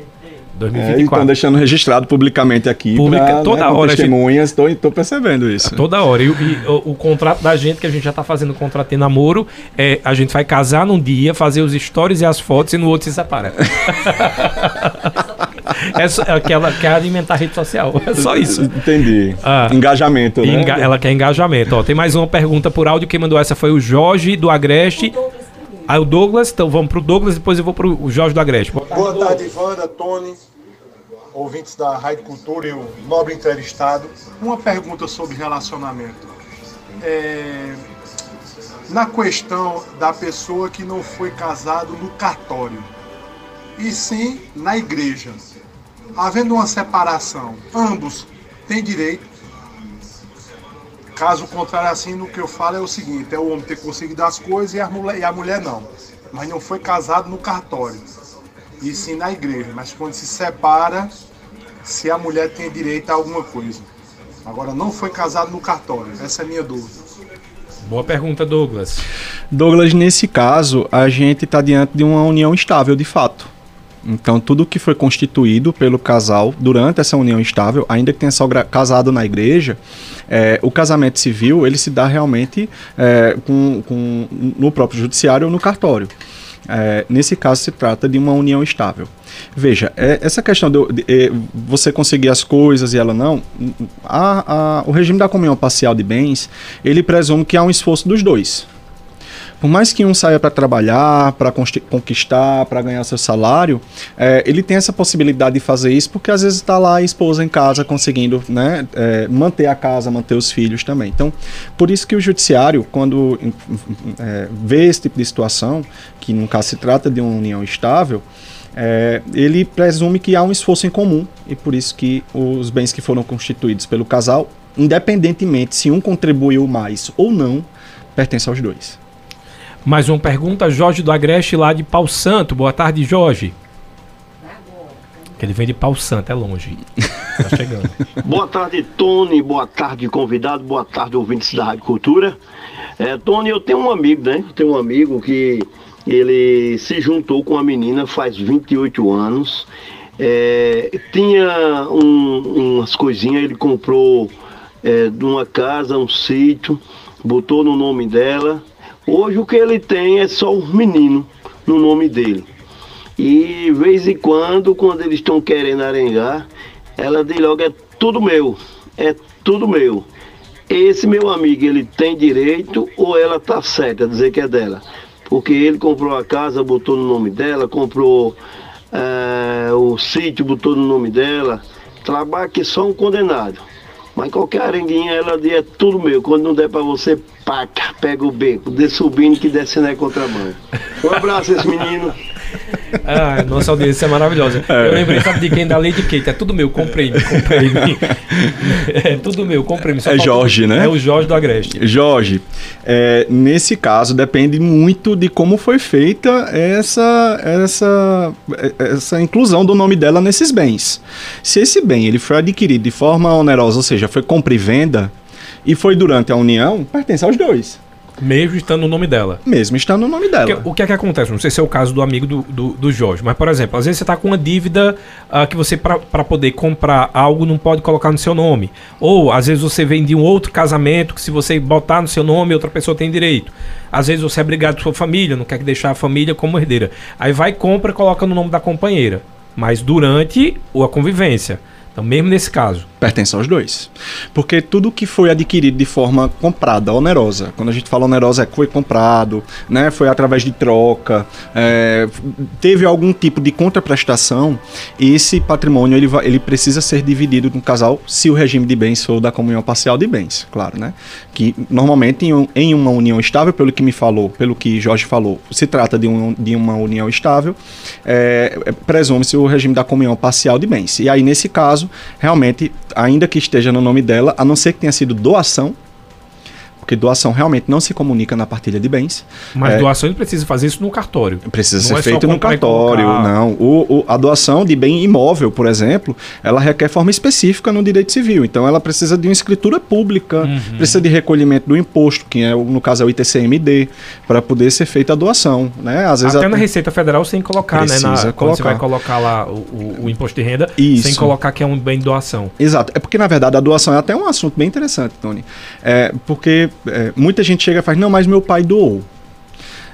2024. Estão deixando registrado publicamente aqui. Publica, pra, toda né, hora. Testemunhas, estou gente... percebendo isso. Toda hora. E, e o, o, contrato da gente, que a gente já está fazendo o contrato de namoro, é a gente vai casar num dia, fazer os stories e as fotos e no outro se separa. é aquela quer alimentar a rede social. É só isso. Entendi. Ah, engajamento, né? Enga ela quer engajamento. Ó, tem mais uma pergunta por áudio. Quem mandou essa foi o Jorge do Agreste. Aí o Douglas, então vamos pro Douglas, depois eu vou pro Jorge do Agreste. Boa tarde, Boa tarde Wanda, Tony, ouvintes da Rádio Cultura e o nobre entrevistado. Uma pergunta sobre relacionamento. É, na questão da pessoa que não foi casado no cartório, e sim na igreja. Havendo uma separação, ambos têm direito Caso contrário, assim, no que eu falo é o seguinte: é o homem ter conseguido as coisas e a mulher, e a mulher não. Mas não foi casado no cartório, e sim na igreja. Mas quando se separa, se a mulher tem direito a alguma coisa. Agora, não foi casado no cartório. Essa é a minha dúvida. Boa pergunta, Douglas. Douglas, nesse caso, a gente está diante de uma união estável, de fato. Então, tudo que foi constituído pelo casal durante essa união estável, ainda que tenha só casado na igreja, é, o casamento civil ele se dá realmente é, com, com, no próprio judiciário ou no cartório. É, nesse caso, se trata de uma união estável. Veja, é, essa questão de, de, de, é, você conseguir as coisas e ela não, a, a, o regime da comunhão parcial de bens, ele presume que há um esforço dos dois. Por mais que um saia para trabalhar, para conquistar, para ganhar seu salário, é, ele tem essa possibilidade de fazer isso porque às vezes está lá a esposa em casa conseguindo né, é, manter a casa, manter os filhos também. Então, por isso que o judiciário, quando é, vê esse tipo de situação, que caso se trata de uma união estável, é, ele presume que há um esforço em comum e por isso que os bens que foram constituídos pelo casal, independentemente se um contribuiu mais ou não, pertence aos dois. Mais uma pergunta, Jorge do Agreste, lá de Pau Santo. Boa tarde, Jorge. Que ele vem de Pau Santo, é longe. Tá chegando. boa tarde, Tony. Boa tarde, convidado. Boa tarde, ouvintes da Rádio Cultura. É, Tony, eu tenho um amigo, né? Eu tenho um amigo que ele se juntou com uma menina faz 28 anos. É, tinha um, umas coisinhas, ele comprou é, de uma casa, um sítio, botou no nome dela Hoje o que ele tem é só um menino no nome dele. E vez em quando, quando eles estão querendo arengar, ela diz logo, é tudo meu, é tudo meu. Esse meu amigo, ele tem direito ou ela tá certa a dizer que é dela? Porque ele comprou a casa, botou no nome dela, comprou é, o sítio, botou no nome dela. Trabalha que só um condenado. Mas qualquer arenguinha, ela diz, é tudo meu. Quando não der para você, paca, pega o beco, dê subindo que descendo é contramão. Um abraço esse menino. Ah, nossa audiência é maravilhosa. É. Eu lembrei, sabe de quem? Da Lady Kate. É tudo meu, comprei, comprei. É tudo meu, comprei. É Jorge, né? É o Jorge do Agreste. Jorge, é, nesse caso depende muito de como foi feita essa, essa, essa inclusão do nome dela nesses bens. Se esse bem ele foi adquirido de forma onerosa, ou seja, foi compra e venda, e foi durante a união, pertence aos dois. Mesmo estando no nome dela. Mesmo estando no nome dela. Porque, o que é que acontece? Não sei se é o caso do amigo do, do, do Jorge, mas, por exemplo, às vezes você está com uma dívida uh, que você, para poder comprar algo, não pode colocar no seu nome. Ou, às vezes, você vem de um outro casamento que, se você botar no seu nome, outra pessoa tem direito. Às vezes, você é brigado com sua família, não quer deixar a família como herdeira. Aí vai, compra e coloca no nome da companheira. Mas durante a convivência. Então, mesmo nesse caso. Pertence aos dois. Porque tudo que foi adquirido de forma comprada, onerosa, quando a gente fala onerosa é foi comprado, né, foi através de troca, é, teve algum tipo de contraprestação, esse patrimônio ele, ele precisa ser dividido no casal se o regime de bens for da comunhão parcial de bens, claro, né? Que normalmente em, em uma união estável, pelo que me falou, pelo que Jorge falou, se trata de, um, de uma união estável, é, é, presume-se o regime da comunhão parcial de bens. E aí, nesse caso, realmente, ainda que esteja no nome dela, a não ser que tenha sido doação, porque doação realmente não se comunica na partilha de bens. Mas É, doação ele precisa fazer isso no cartório. Precisa Não ser é feito no cartório, colocar. não. O, o- a doação de bem imóvel, por exemplo, ela requer forma específica no direito civil. Então, ela precisa de uma escritura pública, Uhum. precisa de recolhimento do imposto, que é, no caso é o ITCMD, para poder ser feita a doação. Né? Às vezes Até a- na Receita Federal sem colocar, né? Na, quando você colocar. vai colocar lá o, o- o imposto de renda, Isso. sem colocar que é um bem de doação. Exato. É porque, na verdade, a doação é até um assunto bem interessante, Tony. É, porque é, muita gente chega e faz, não, mas meu pai doou.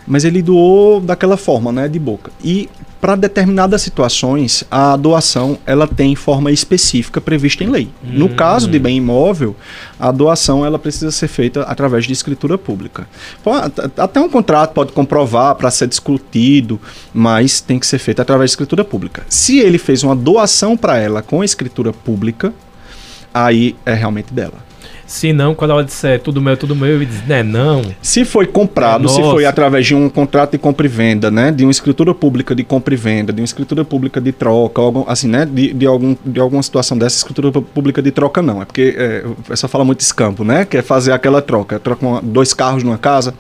Mas ele doou daquela forma, né, de boca. E para determinadas situações, a doação ela tem forma específica prevista em lei. No caso de bem imóvel, a doação ela precisa ser feita através de escritura pública. Até um contrato pode comprovar para ser discutido, mas tem que ser feito através de escritura pública. Se ele fez uma doação para ela com escritura pública, aí é realmente dela. Se não, quando ela disser tudo meu, tudo meu, ele diz, né, não. Se foi comprado, se foi através de um contrato de compra e venda, né, de uma escritura pública de compra e venda, de uma escritura pública de troca, algum, assim, né, de, de, algum, de alguma situação dessa, escritura pública de troca não, é porque é, o pessoal fala muito escampo, né, que é fazer aquela troca, troca uma- dois carros numa casa.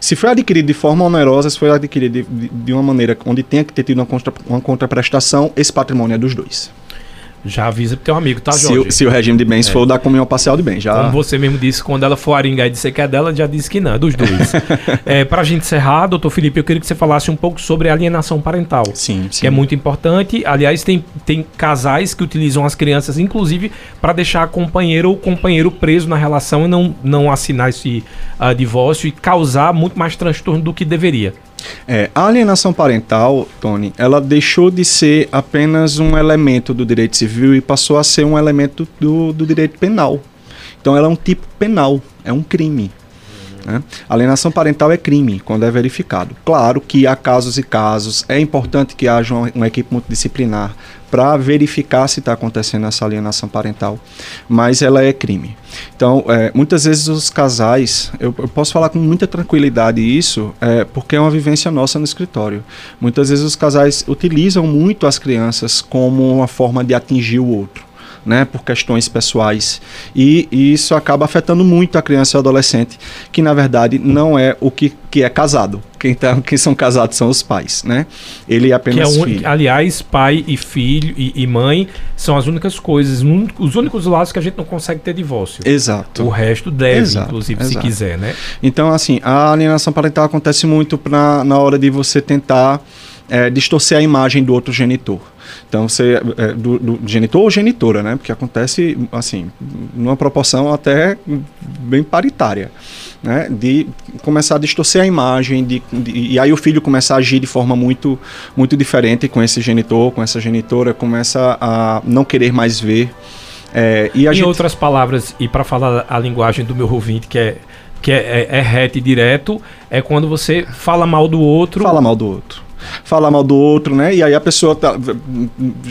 Se foi adquirido de forma onerosa, se foi adquirido de, de, de uma maneira onde tenha que ter tido uma, contra, uma contraprestação, esse patrimônio é dos dois. Já avisa pro teu amigo, tá, se, Jorge? o, se o regime de bens for o da comunhão parcial de bens, já... Como você mesmo disse, quando ela for aringar e disser que é dela, já disse que não, é dos dois. é, pra gente encerrar, doutor Felipe, eu queria que você falasse um pouco sobre alienação parental. Sim, Que é muito importante. Aliás, tem, tem casais que utilizam as crianças, inclusive, para deixar a companheira ou companheiro preso na relação e não, não assinar esse ah, divórcio e causar muito mais transtorno do que deveria. É, a alienação parental, Tony, ela deixou de ser apenas um elemento do direito civil e passou a ser um elemento do, do direito penal. Então ela é um tipo penal, é um crime. Né? Alienação parental é crime quando é verificado. Claro que há casos e casos, é importante que haja uma, uma equipe multidisciplinar para verificar se está acontecendo essa alienação parental, mas ela é crime. Então, é, muitas vezes os casais, eu, eu posso falar com muita tranquilidade isso, é, porque é uma vivência nossa no escritório. Muitas vezes os casais utilizam muito as crianças como uma forma de atingir o outro. Né, por questões pessoais. E, e isso acaba afetando muito a criança e o adolescente, que na verdade não é o que, que é casado. Quem, tá, quem são casados são os pais. Né? Ele é Que é apenas un... filho. Aliás, pai e filho e, e mãe são as únicas coisas, un- os únicos lados que a gente não consegue ter divórcio. Exato. O resto deve, Exato, inclusive, se exato. quiser, né? Então, assim, a alienação parental acontece muito pra, na hora de você tentar é, distorcer a imagem do outro genitor. Então, você, é, do, do genitor ou genitora, né? Porque acontece, assim, numa proporção até bem paritária. Né, de começar a distorcer a imagem de, de- e aí o filho começa a agir de forma muito muito diferente com esse genitor, com essa genitora, começa a não querer mais ver. É, e a em gente, outras palavras, e para falar a linguagem do meu ouvinte, que é que é, é, é reto e direto, é quando você fala mal do outro. Fala mal do outro. Fala mal do outro, né? E aí a pessoa tá,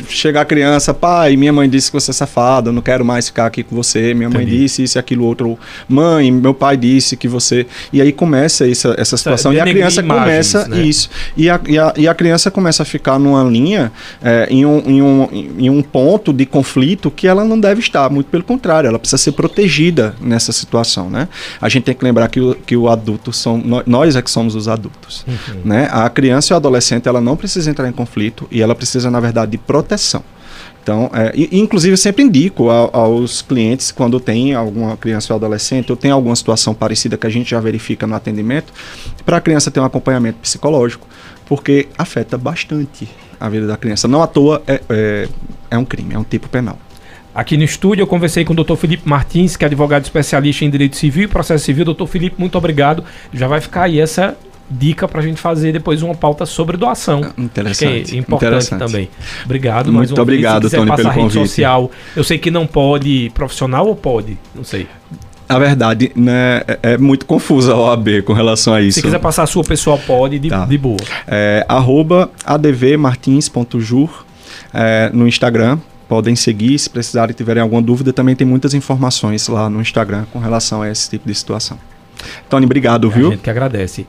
chega a criança, pai, minha mãe disse que você é safado, eu não quero mais ficar aqui com você. Minha mãe Entendi. disse isso e aquilo outro. Mãe, meu pai disse que você. E aí começa essa, essa situação e a criança imagens, começa né? isso. E a, e, a, e a criança começa a ficar numa linha, é, em, um, em, um, em um ponto de conflito que ela não deve estar. Muito pelo contrário, ela precisa ser protegida nessa situação, né? A gente tem que lembrar que o, que o adulto são. nó- Nós é que somos os adultos. Né? A criança e o adolescente ela não precisa entrar em conflito e ela precisa, na verdade, de proteção. Então, é, inclusive, eu sempre indico a- aos clientes, quando tem alguma criança ou adolescente, ou tem alguma situação parecida que a gente já verifica no atendimento, para a criança ter um acompanhamento psicológico, porque afeta bastante a vida da criança. Não à toa é, é, é um crime, é um tipo penal. Aqui no estúdio eu conversei com o Dr. Felipe Martins, que é advogado especialista em direito civil e processo civil. Doutor Felipe, muito obrigado. Já vai ficar aí essa dica para a gente fazer depois uma pauta sobre doação. Acho que Interessante. é importante interessante. também. Obrigado. Muito mais uma vez. obrigado, Se quiser Tony, pelo a rede convite. social, eu sei que não pode profissional ou pode? Não sei. A verdade né, é, é muito confusa a OAB com relação a isso. Se quiser passar a sua pessoal, pode, de, Tá. de boa. é, arroba advmartins.jur é, no Instagram. Podem seguir, se precisarem e tiverem alguma dúvida, também tem muitas informações lá no Instagram com relação a esse tipo de situação. Tony, obrigado, A viu? gente que agradece.